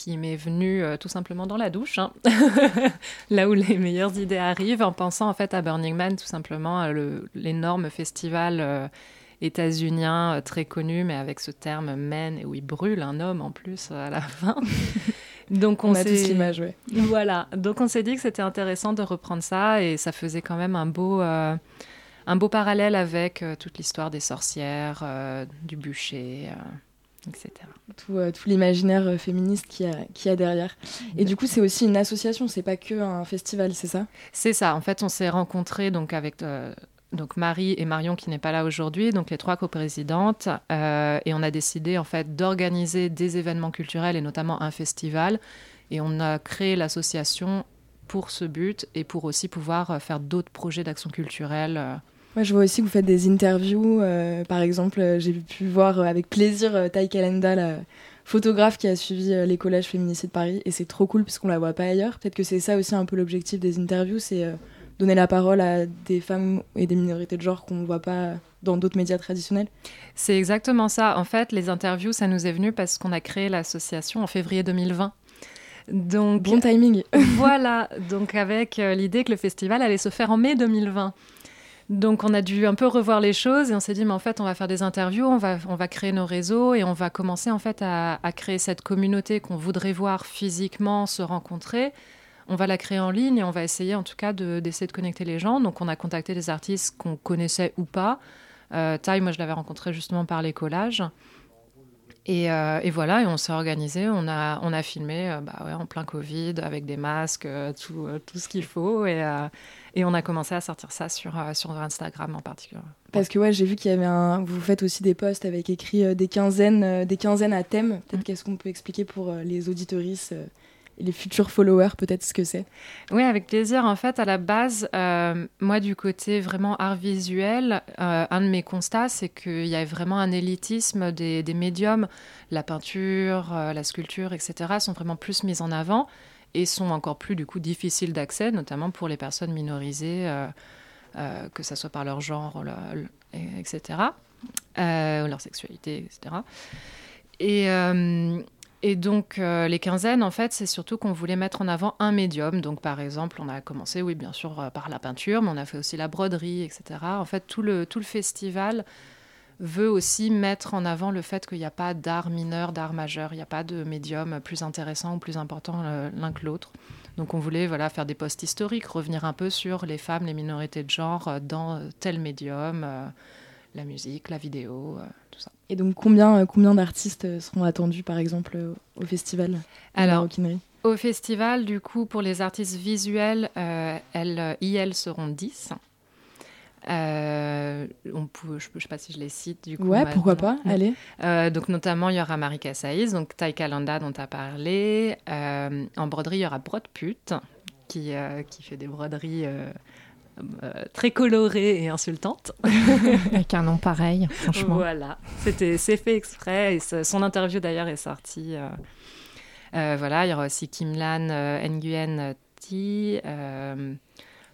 qui m'est venu euh, tout simplement dans la douche, hein. [LAUGHS] là où les meilleures idées arrivent, en pensant en fait à Burning Man, tout simplement, l'énorme festival euh, états-unien euh, très connu, mais avec ce terme man, et où il brûle un homme en plus à la fin. [LAUGHS] Donc on, a tous l'image, oui. Voilà, donc on s'est dit que c'était intéressant de reprendre ça, et ça faisait quand même un beau... un beau parallèle avec toute l'histoire des sorcières, du bûcher, etc. Euh, tout, l'imaginaire euh, féministe qui a, qui a derrière. Et du coup, c'est aussi une association, c'est pas que un festival, c'est ça? C'est ça. En fait, on s'est rencontrés donc avec euh, donc Marie et Marion qui n'est pas là aujourd'hui, donc les trois coprésidentes, et on a décidé en fait d'organiser des événements culturels et notamment un festival. Et on a créé l'association pour ce but et pour aussi pouvoir faire d'autres projets d'action culturelle moi, je vois aussi que vous faites des interviews. Euh, par exemple, euh, j'ai pu voir euh, avec plaisir Tai Kalenda, la photographe qui a suivi les collèges féministes de Paris. Et c'est trop cool puisqu'on la voit pas ailleurs. Peut-être que c'est ça aussi un peu l'objectif des interviews, c'est donner la parole à des femmes et des minorités de genre qu'on ne voit pas dans d'autres médias traditionnels C'est exactement ça. En fait, les interviews, ça nous est venu parce qu'on a créé l'association en février 2020. Donc, bon timing. [LAUGHS] voilà, donc avec l'idée que le festival allait se faire en mai 2020. Donc on a dû un peu revoir les choses et on s'est dit mais en fait on va faire des interviews, on va, on va créer nos réseaux et on va commencer en fait à, créer cette communauté qu'on voudrait voir physiquement se rencontrer. On va la créer en ligne et on va essayer en tout cas d'essayer de, connecter les gens. Donc on a contacté des artistes qu'on connaissait ou pas. Euh, moi je l'avais rencontré justement par les collages. Euh, et, voilà, et on s'est organisé, on a, on a filmé euh, bah en plein Covid, avec des masques, euh, tout, tout, ce qu'il faut. Et, et, on a commencé à sortir ça sur, sur Instagram en particulier. Parce que ouais, j'ai vu qu'il y avait un. Vous faites aussi des posts avec écrit des, quinzaines, des quinzaines à thème. Peut-être mm. qu'est-ce qu'on peut expliquer pour les auditoristes les futurs followers, peut-être ce que c'est? Oui, avec plaisir. En fait, à la base, euh, moi, du côté vraiment art visuel, euh, un de mes constats, c'est qu'il y a vraiment un élitisme des, médiums. La peinture, euh, la sculpture, etc., sont vraiment plus mises en avant et sont encore plus, du coup, difficiles d'accès, notamment pour les personnes minorisées, que ce soit par leur genre, etc., ou leur sexualité, etc. Et et donc, euh, les quinzaines, en fait, c'est surtout qu'on voulait mettre en avant un médium. Donc, par exemple, on a commencé, oui, bien sûr, euh, par la peinture, mais on a fait aussi la broderie, etc. En fait, tout le, tout le festival veut aussi mettre en avant le fait qu'il n'y a pas d'art mineur, d'art majeur. Il n'y a pas de médium plus intéressant ou plus important euh, l'un que l'autre. Donc, on voulait voilà, faire des posts historiques, revenir un peu sur les femmes, les minorités de genre dans tel médium la musique, la vidéo, euh, tout ça. Et donc combien, euh, combien d'artistes euh, seront attendus par exemple au festival Alors, au festival, du coup, pour les artistes visuels, elles, IL seront 10. On peut, je ne sais pas si je les cite du coup. Ouais, pourquoi pas, allez. donc notamment, il y aura Marika Saïs, donc Taika Landa dont tu as parlé. en broderie, il y aura Brodput, qui, qui fait des broderies très colorée et insultante. [LAUGHS] Avec un nom pareil, franchement. Voilà, c'était c'est fait exprès. Et son interview d'ailleurs est sortie. voilà, il y aura aussi Kimlan Nguyen Ti.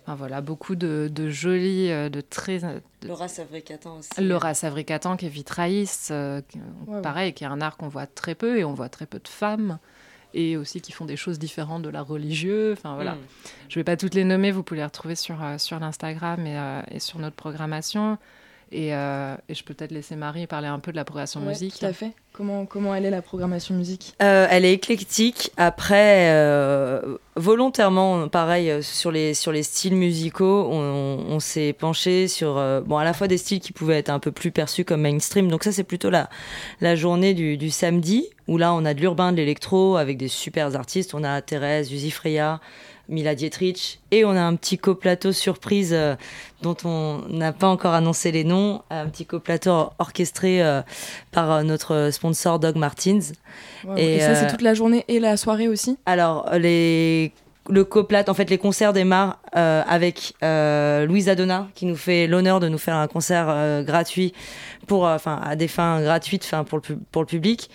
Enfin, voilà, beaucoup de, de jolis, de très. Laura Savricatan aussi. Laura Savricatan qui est vitrailliste, pareil, qui est un art qu'on voit très peu et on voit très peu de femmes et aussi qui font des choses différentes de l'art religieux. Enfin voilà, mm. je ne vais pas toutes les nommer, vous pouvez les retrouver sur, euh, sur l'Instagram et, euh, et, sur notre programmation. Et, euh, et, je peux peut-être laisser Marie parler un peu de la programmation musique. Tout à fait. Comment, comment elle est la programmation musique? Elle est éclectique. Après, volontairement, pareil, sur les, sur les styles musicaux, on, s'est penché sur bon, à la fois des styles qui pouvaient être un peu plus perçus comme mainstream. Donc ça, c'est plutôt la, la journée du, du samedi où là on a de l'urbain, de l'électro avec des super artistes. On a Thérèse, Uzi Freya, Mila Dietrich. Et on a un petit coplateau surprise euh, dont on n'a pas encore annoncé les noms, un petit coplateau orchestré euh, par euh, notre sponsor Dog Martins. et, ça c'est toute la journée et la soirée aussi? Alors les le coplat, en fait, les concerts démarrent avec Louise Adona qui nous fait l'honneur de nous faire un concert gratuit pour, enfin, à des fins gratuites, enfin, pour le, pour le public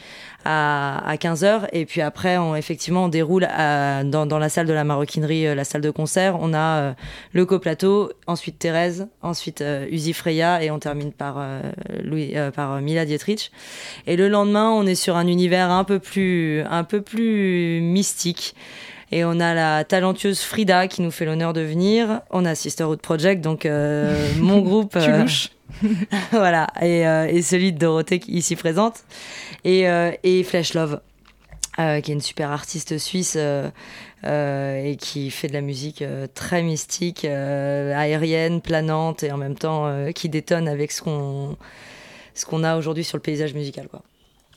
à, à 15h. Et puis après, on, effectivement, on déroule dans, dans, la salle de la maroquinerie, euh, la salle de concert. On a euh, le coplateau, ensuite Thérèse, ensuite euh, Uzi Freya et on termine par, Louis, par Mila Dietrich. Et le lendemain, on est sur un univers un peu plus, un peu plus mystique. Et on a la talentueuse Frida qui nous fait l'honneur de venir. On a Sisterhood Project, donc [LAUGHS] mon groupe. tu louches. [LAUGHS] voilà, et, et, celui de Dorothée qui ici présente et, euh, et Flash Love. Euh, qui est une super artiste suisse euh, et qui fait de la musique très mystique, aérienne, planante et en même temps qui détonne avec ce qu'on ce qu'on a aujourd'hui sur le paysage musical. Quoi.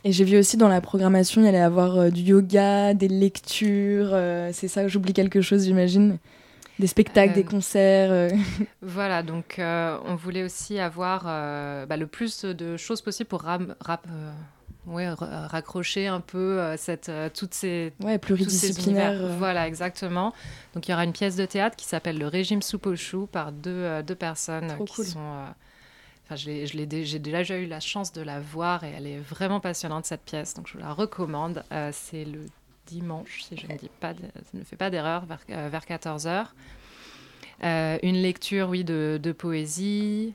Et j'ai vu aussi dans la programmation, il y allait avoir du yoga, des lectures, c'est ça, j'oublie quelque chose j'imagine des spectacles, des concerts. [LAUGHS] voilà, donc on voulait aussi avoir bah, le plus de choses possibles pour rap, rap ouais, raccrocher un peu euh, cette, euh, toutes ces. Ouais, pluridisciplinaire. Euh. Voilà, exactement. Donc il y aura une pièce de théâtre qui s'appelle Le régime soupe au chou par deux, deux personnes qui sont. Enfin, j'ai déjà eu la chance de la voir et elle est vraiment passionnante cette pièce, donc je vous la recommande. C'est le dimanche, si je ne dis pas, je ne fais pas d'erreur, vers, vers 14 h une lecture, oui, de, de poésie.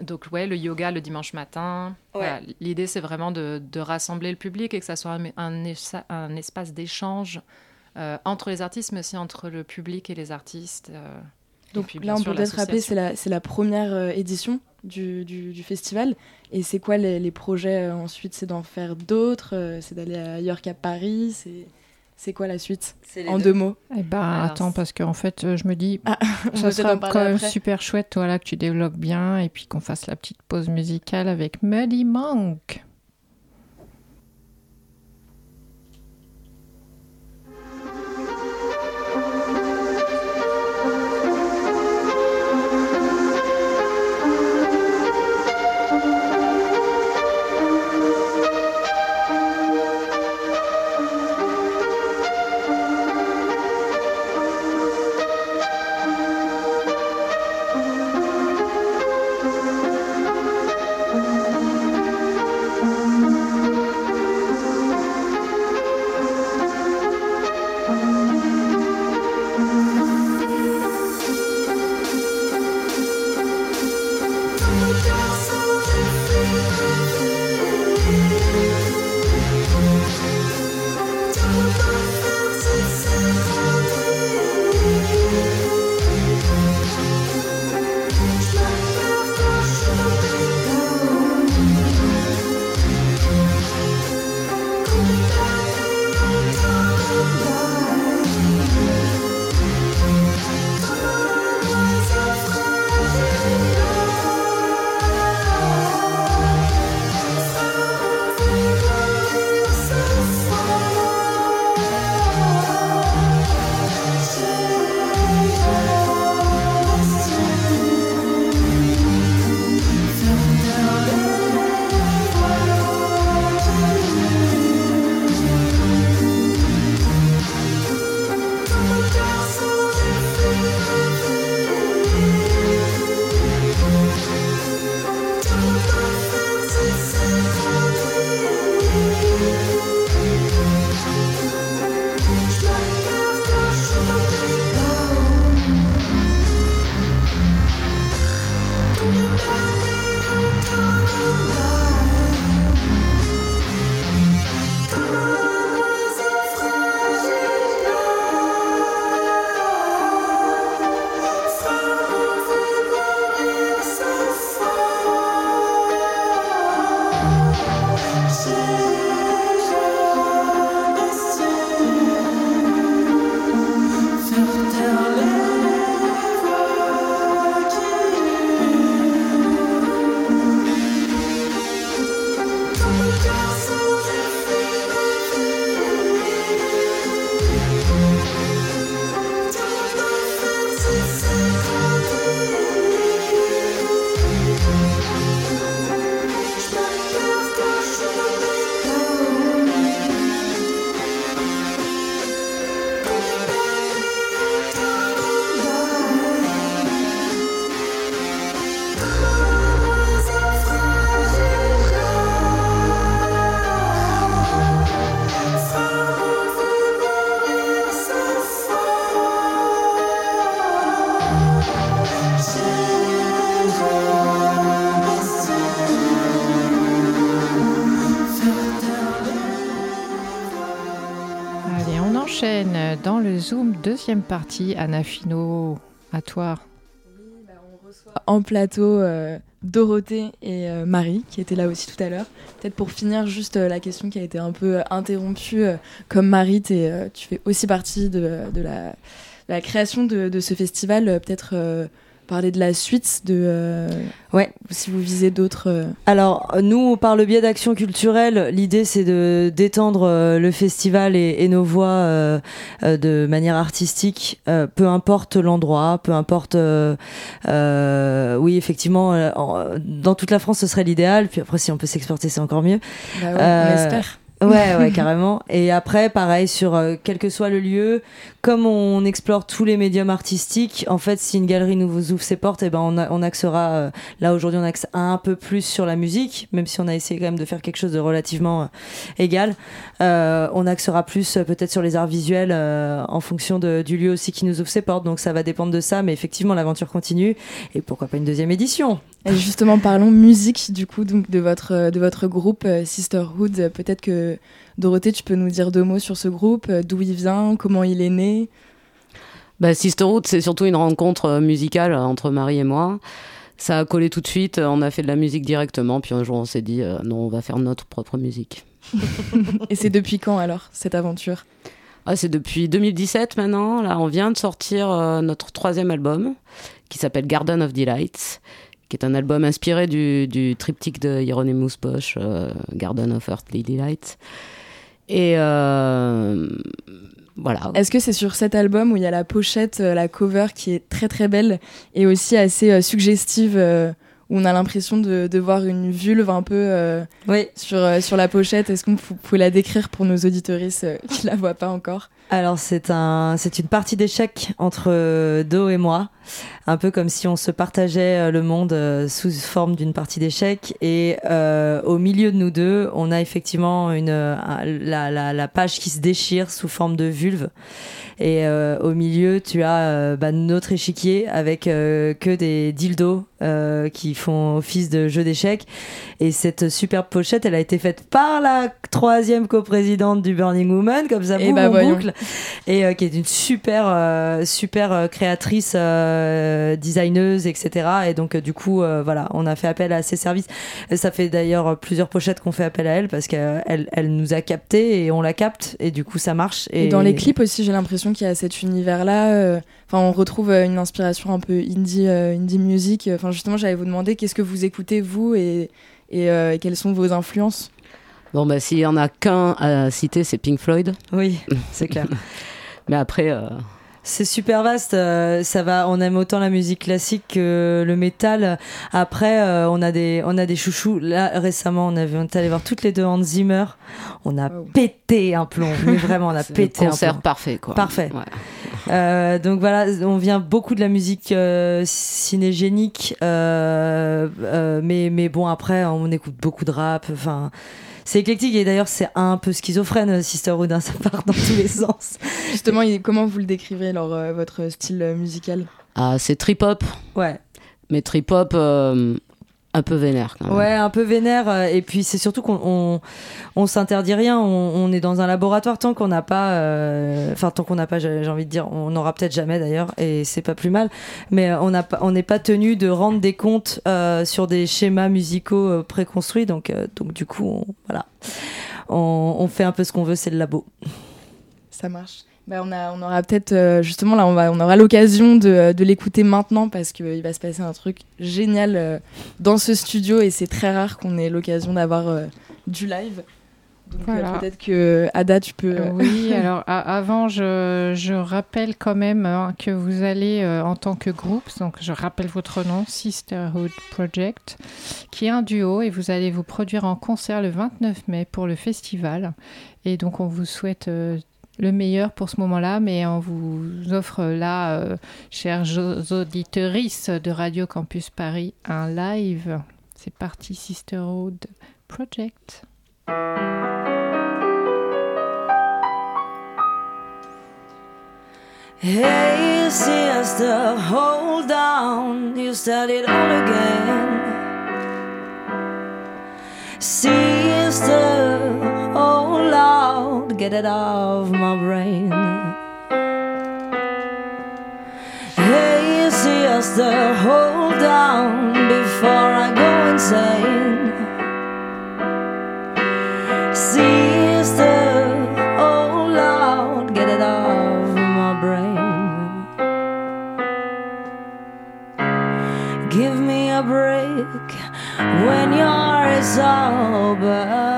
Donc ouais, le yoga le dimanche matin. L'idée c'est vraiment de, rassembler le public et que ça soit un, un, espace d'échange euh, entre les artistes, mais aussi entre le public et les artistes. Euh, Donc là, on peut peut-être rappeler, c'est la, la, première euh, édition du, du, festival. Et c'est quoi les, les projets ensuite? C'est d'en faire d'autres C'est d'aller ailleurs qu'à Paris C'est c'est quoi la suite? En deux, mots. Eh ben, attends, parce qu'en fait, euh, je me dis, ah, ça sera quand même super chouette, voilà, que tu développes bien et puis qu'on fasse la petite pause musicale avec Muddy Monk. Zoom, deuxième partie. Anna Fino, à toi. Bah, on reçoit en plateau euh, Dorothée et euh, Marie, qui étaient là aussi tout à l'heure. Peut-être pour finir, juste euh, la question qui a été un peu interrompue. comme Marie, tu fais aussi partie de, la, création de, de ce festival. Peut-être parler de la suite de euh, ouais. si vous visez d'autres euh. alors nous par le biais d'actions culturelles l'idée c'est de d'étendre euh, le festival et, nos voix de manière artistique peu importe l'endroit peu importe oui effectivement dans toute la France ce serait l'idéal puis après si on peut s'exporter c'est encore mieux. Bah on espère Ouais, ouais, [LAUGHS] carrément. Et après, pareil, sur euh, quel que soit le lieu, comme on explore tous les médiums artistiques, en fait, si une galerie nous ouvre ses portes, et eh ben on, on axera. Euh, là aujourd'hui, on axe un peu plus sur la musique, même si on a essayé quand même de faire quelque chose de relativement euh, égal. on axera plus peut-être sur les arts visuels en fonction de, du lieu aussi qui nous ouvre ses portes. Donc ça va dépendre de ça, mais effectivement, l'aventure continue. Et pourquoi pas une deuxième édition? Et justement, parlons musique du coup, donc de votre de votre groupe Sisterhood. Peut-être que Dorothée, tu peux nous dire deux mots sur ce groupe, euh, d'où il vient, comment il est né? Bah, Sisterhood, c'est surtout une rencontre euh, musicale entre Marie et moi. Ça a collé tout de suite, on a fait de la musique directement, puis un jour on s'est dit euh, non, on va faire notre propre musique. [LAUGHS] et c'est depuis quand alors, cette aventure? Ah, C'est depuis 2017 maintenant. Là, on vient de sortir notre troisième album qui s'appelle Garden of Delights qui est un album inspiré du, du triptyque de Hieronymus Bosch, euh, Garden of Earthly Delights. Et euh, voilà. Est-ce que c'est sur cet album où il y a la pochette, euh, la cover qui est très très belle et aussi assez suggestive où on a l'impression de, de, voir une vulve un peu oui. sur, sur la pochette? Est-ce que vous pouvez la décrire pour nos auditoristes qui la voient pas encore? Alors c'est un, c'est une partie d'échecs entre Do et moi un peu comme si on se partageait euh, le monde euh, sous forme d'une partie d'échecs. Et euh, au milieu de nous deux, on a effectivement une, la, la, la, page qui se déchire sous forme de vulve. Et au milieu, tu as bah, notre échiquier avec que des dildos qui font office de jeu d'échecs. Et cette superbe pochette, elle a été faite par la troisième coprésidente du Burning Woman, comme ça, et bah, boucle, et qui est une super, super créatrice euh, designeuse, etc. Et donc, euh, du coup, euh, voilà, on a fait appel à ses services. ça fait d'ailleurs plusieurs pochettes qu'on fait appel à elle parce qu'elle elle nous a capté et on la capte. Et du coup, ça marche. Et, dans les clips aussi, j'ai l'impression qu'il y a cet univers-là. Enfin, on retrouve une inspiration un peu indie, indie music. Enfin, justement, j'allais vous demander qu'est-ce que vous écoutez, vous, et, et quelles sont vos influences? Bon, bah, s'il y en a qu'un à citer, c'est Pink Floyd. Oui, [LAUGHS] c'est clair. [LAUGHS] Mais après, c'est super vaste. Euh, ça va. On aime autant la musique classique que le métal. Après, euh, on a des, on a des chouchous. Là, récemment, on avait, on est allé voir toutes les deux Hans Zimmer. On a pété un plomb. [LAUGHS] Mais vraiment, on a pété un concert parfait, quoi. Parfait. Euh, donc voilà, on vient beaucoup de la musique cinégénique, mais mais bon après, on écoute beaucoup de rap. Enfin c'est éclectique et d'ailleurs c'est un peu schizophrène euh, Sisterhood, hein, [LAUGHS] ça part dans tous les sens. Justement, comment vous le décrivez alors euh, votre style euh, musical? Ah, c'est trip hop. Ouais. Mais trip hop un peu vénère quand même. Ouais, un peu vénère. euh, Et puis c'est surtout qu'on on, on s'interdit rien. On, on est dans un laboratoire tant qu'on n'a pas, euh, enfin tant qu'on n'a pas, j'ai envie de dire, on n'aura peut-être jamais d'ailleurs, et c'est pas plus mal. Mais on n'a pas, on n'est pas tenu de rendre des comptes euh, sur des schémas musicaux euh, préconstruits. Donc, donc du coup, voilà, on, on fait un peu ce qu'on veut. C'est le labo. Ça marche. Bah, on, a, on aura peut-être, euh, justement, là, on, va, on aura l'occasion de, de l'écouter maintenant parce qu'il va se passer un truc génial euh, dans ce studio et c'est très rare qu'on ait l'occasion d'avoir euh, du live. Donc euh, Voilà. peut-être que Ada, tu peux. euh, [LAUGHS] Oui, alors avant, je, je rappelle quand même hein, que vous allez euh, en tant que groupe, donc je rappelle votre nom, Sisterhood Project, qui est un duo et vous allez vous produire en concert le 29 mai pour le festival. Et donc on vous souhaite euh, le meilleur pour ce moment-là, mais on vous offre là, euh, chers auditorices de Radio Campus Paris, un live. C'est parti, Sisterhood Project. Hey, sister, hold on. You started all again. Get it off my brain. Hey, sister, hold on before I go insane. Sister, oh Lord, get it off my brain. Give me a break when you're sober.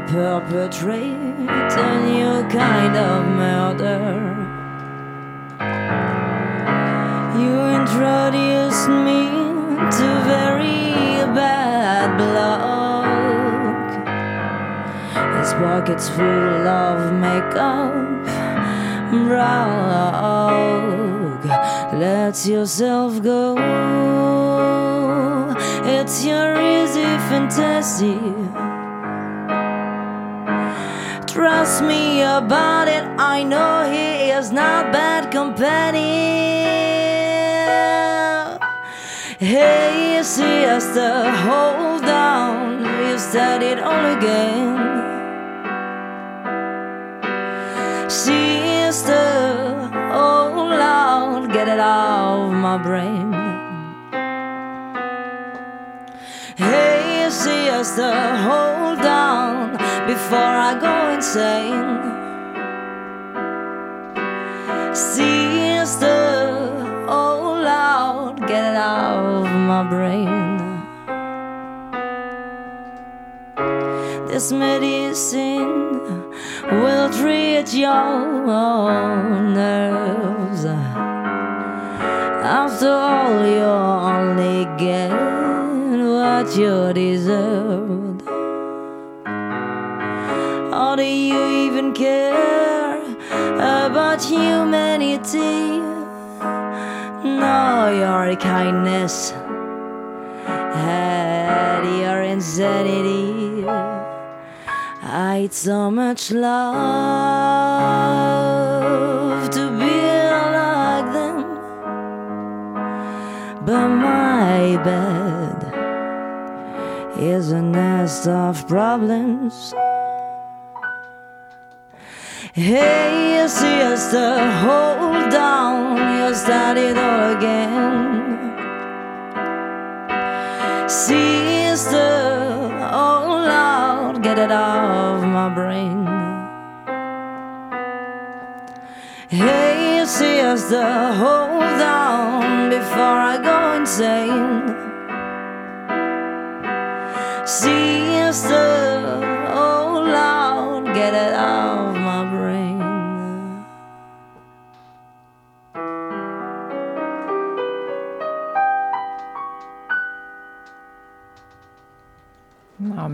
Perpetrate a new kind of murder. You introduced me to very bad blood. His pockets full of makeup, brogue. Let yourself go. It's your easy fantasy. Trust me about it. I know he is not bad company. Hey, sister, hold on. You started all again. Sister, oh Lord, get it out of my brain. Hey, sister, hold on before I go insane. Sister, oh Lord, get it off my brain. This medicine will treat your nerves. After all, you only get what you deserved. Or do you even care about humanity? No, your kindness had your insanity. I'd so much love to be like them, but my bed is a nest of problems. Hey, sister, hold on, you started all again. Sister, oh Lord, get it off my brain. Hey, sister, hold on before I go insane.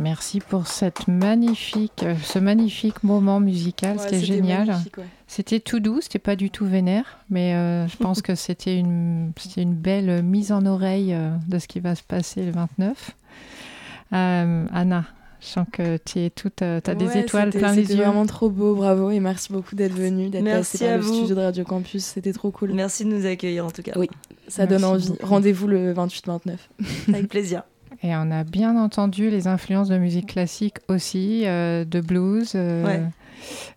Merci pour cette magnifique, euh, ce magnifique moment musical, Ouais, c'était c'était génial. ouais. C'était tout doux, c'était pas du tout vénère, mais euh, je [LAUGHS] pense que c'était une, c'était une belle mise en oreille euh, de ce qui va se passer le 29. Euh, Anna, je sens que tu es toute, euh, t'as des Ouais, étoiles c'était- plein les C'était yeux. vraiment trop beau, bravo et merci beaucoup d'être venu, d'être Merci passé par à le vous. studio de Radio Campus, c'était trop cool. Merci de nous accueillir en tout cas. Oui, Ça donne envie. Rendez-vous le 28-29. Avec plaisir. [LAUGHS] Et on a bien entendu les influences de musique classique aussi, euh, de blues. Euh.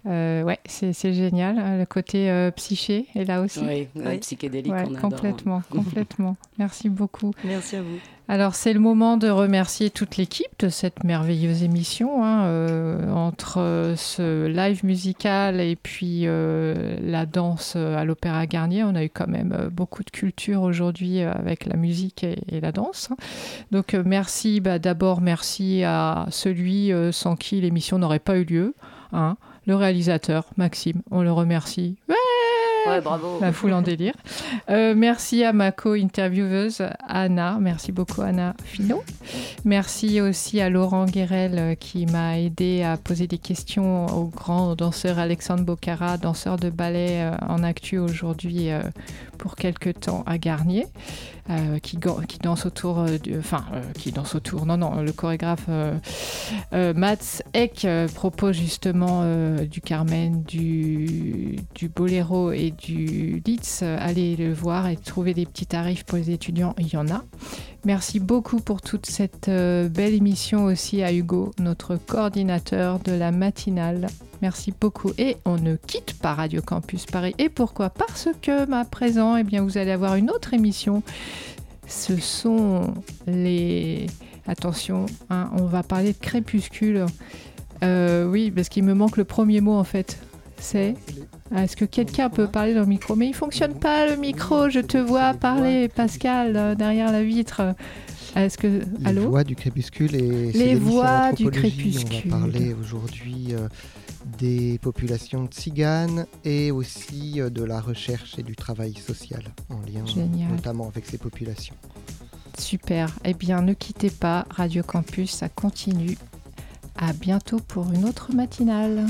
Euh, ouais, c'est génial. Le côté psyché est là aussi. Oui, ouais. psychédélique, on Complètement, adore. [LAUGHS] complètement. Merci beaucoup. Merci à vous. Alors c'est le moment de remercier toute l'équipe de cette merveilleuse émission. Hein, euh, entre ce live musical et puis euh, la danse à l'Opéra Garnier, on a eu quand même beaucoup de culture aujourd'hui avec la musique et, et la danse. Donc merci, bah, d'abord merci à celui sans qui l'émission n'aurait pas eu lieu. Hein, le réalisateur, Maxime, on le remercie. La foule en délire. Euh, merci à ma co-intervieweuse Anna. Merci beaucoup Anna Fino. Merci aussi à Laurent Guérel euh, qui m'a aidé à poser des questions au grand danseur Alexandre Bocara, danseur de ballet euh, en actu aujourd'hui pour quelques temps à Garnier. Qui, danse autour enfin qui danse autour non non le chorégraphe Mats Eck propose justement du Carmen du, du Boléro et du Litz allez le voir et trouver des petits tarifs pour les étudiants il y en a Merci beaucoup pour toute cette belle émission aussi à Hugo, notre coordinateur de la matinale. Merci beaucoup. Et on ne quitte pas Radio Campus Paris. Et pourquoi? Parce que, à présent, eh bien, vous allez avoir une autre émission. Ce sont les... Attention, hein, on va parler de crépuscule. Euh, oui, parce qu'il me manque le premier mot en fait. C'est est-ce que quelqu'un peut parler dans le micro Mais il fonctionne pas le micro, je te vois parler, Pascal, euh, derrière la vitre. Est-ce que les voix du crépuscule et les voix du crépuscule. On va parler aujourd'hui euh, des populations tziganes et aussi euh, de la recherche et du travail social en lien notamment avec ces populations. Super. Eh bien, ne quittez pas Radio Campus, ça continue. À bientôt pour une autre matinale.